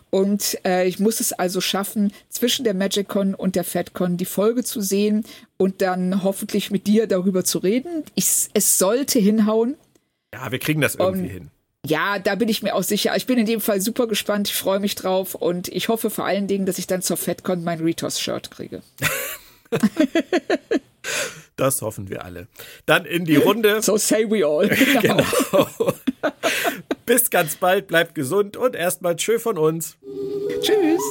[SPEAKER 2] Und äh, ich muss es also schaffen, zwischen der MagicCon und der FedCon die Folge zu sehen und dann hoffentlich mit dir darüber zu reden. Ich, es sollte hinhauen.
[SPEAKER 1] Ja, wir kriegen das irgendwie um, hin
[SPEAKER 2] ja, da bin ich mir auch sicher. Ich bin in dem Fall super gespannt. Ich freue mich drauf und ich hoffe vor allen Dingen, dass ich dann zur FedCon mein Retos-Shirt kriege.
[SPEAKER 1] das hoffen wir alle. Dann in die Runde.
[SPEAKER 2] So say we all.
[SPEAKER 1] Genau. genau. Bis ganz bald, bleibt gesund und erstmal tschö von uns.
[SPEAKER 2] Tschüss.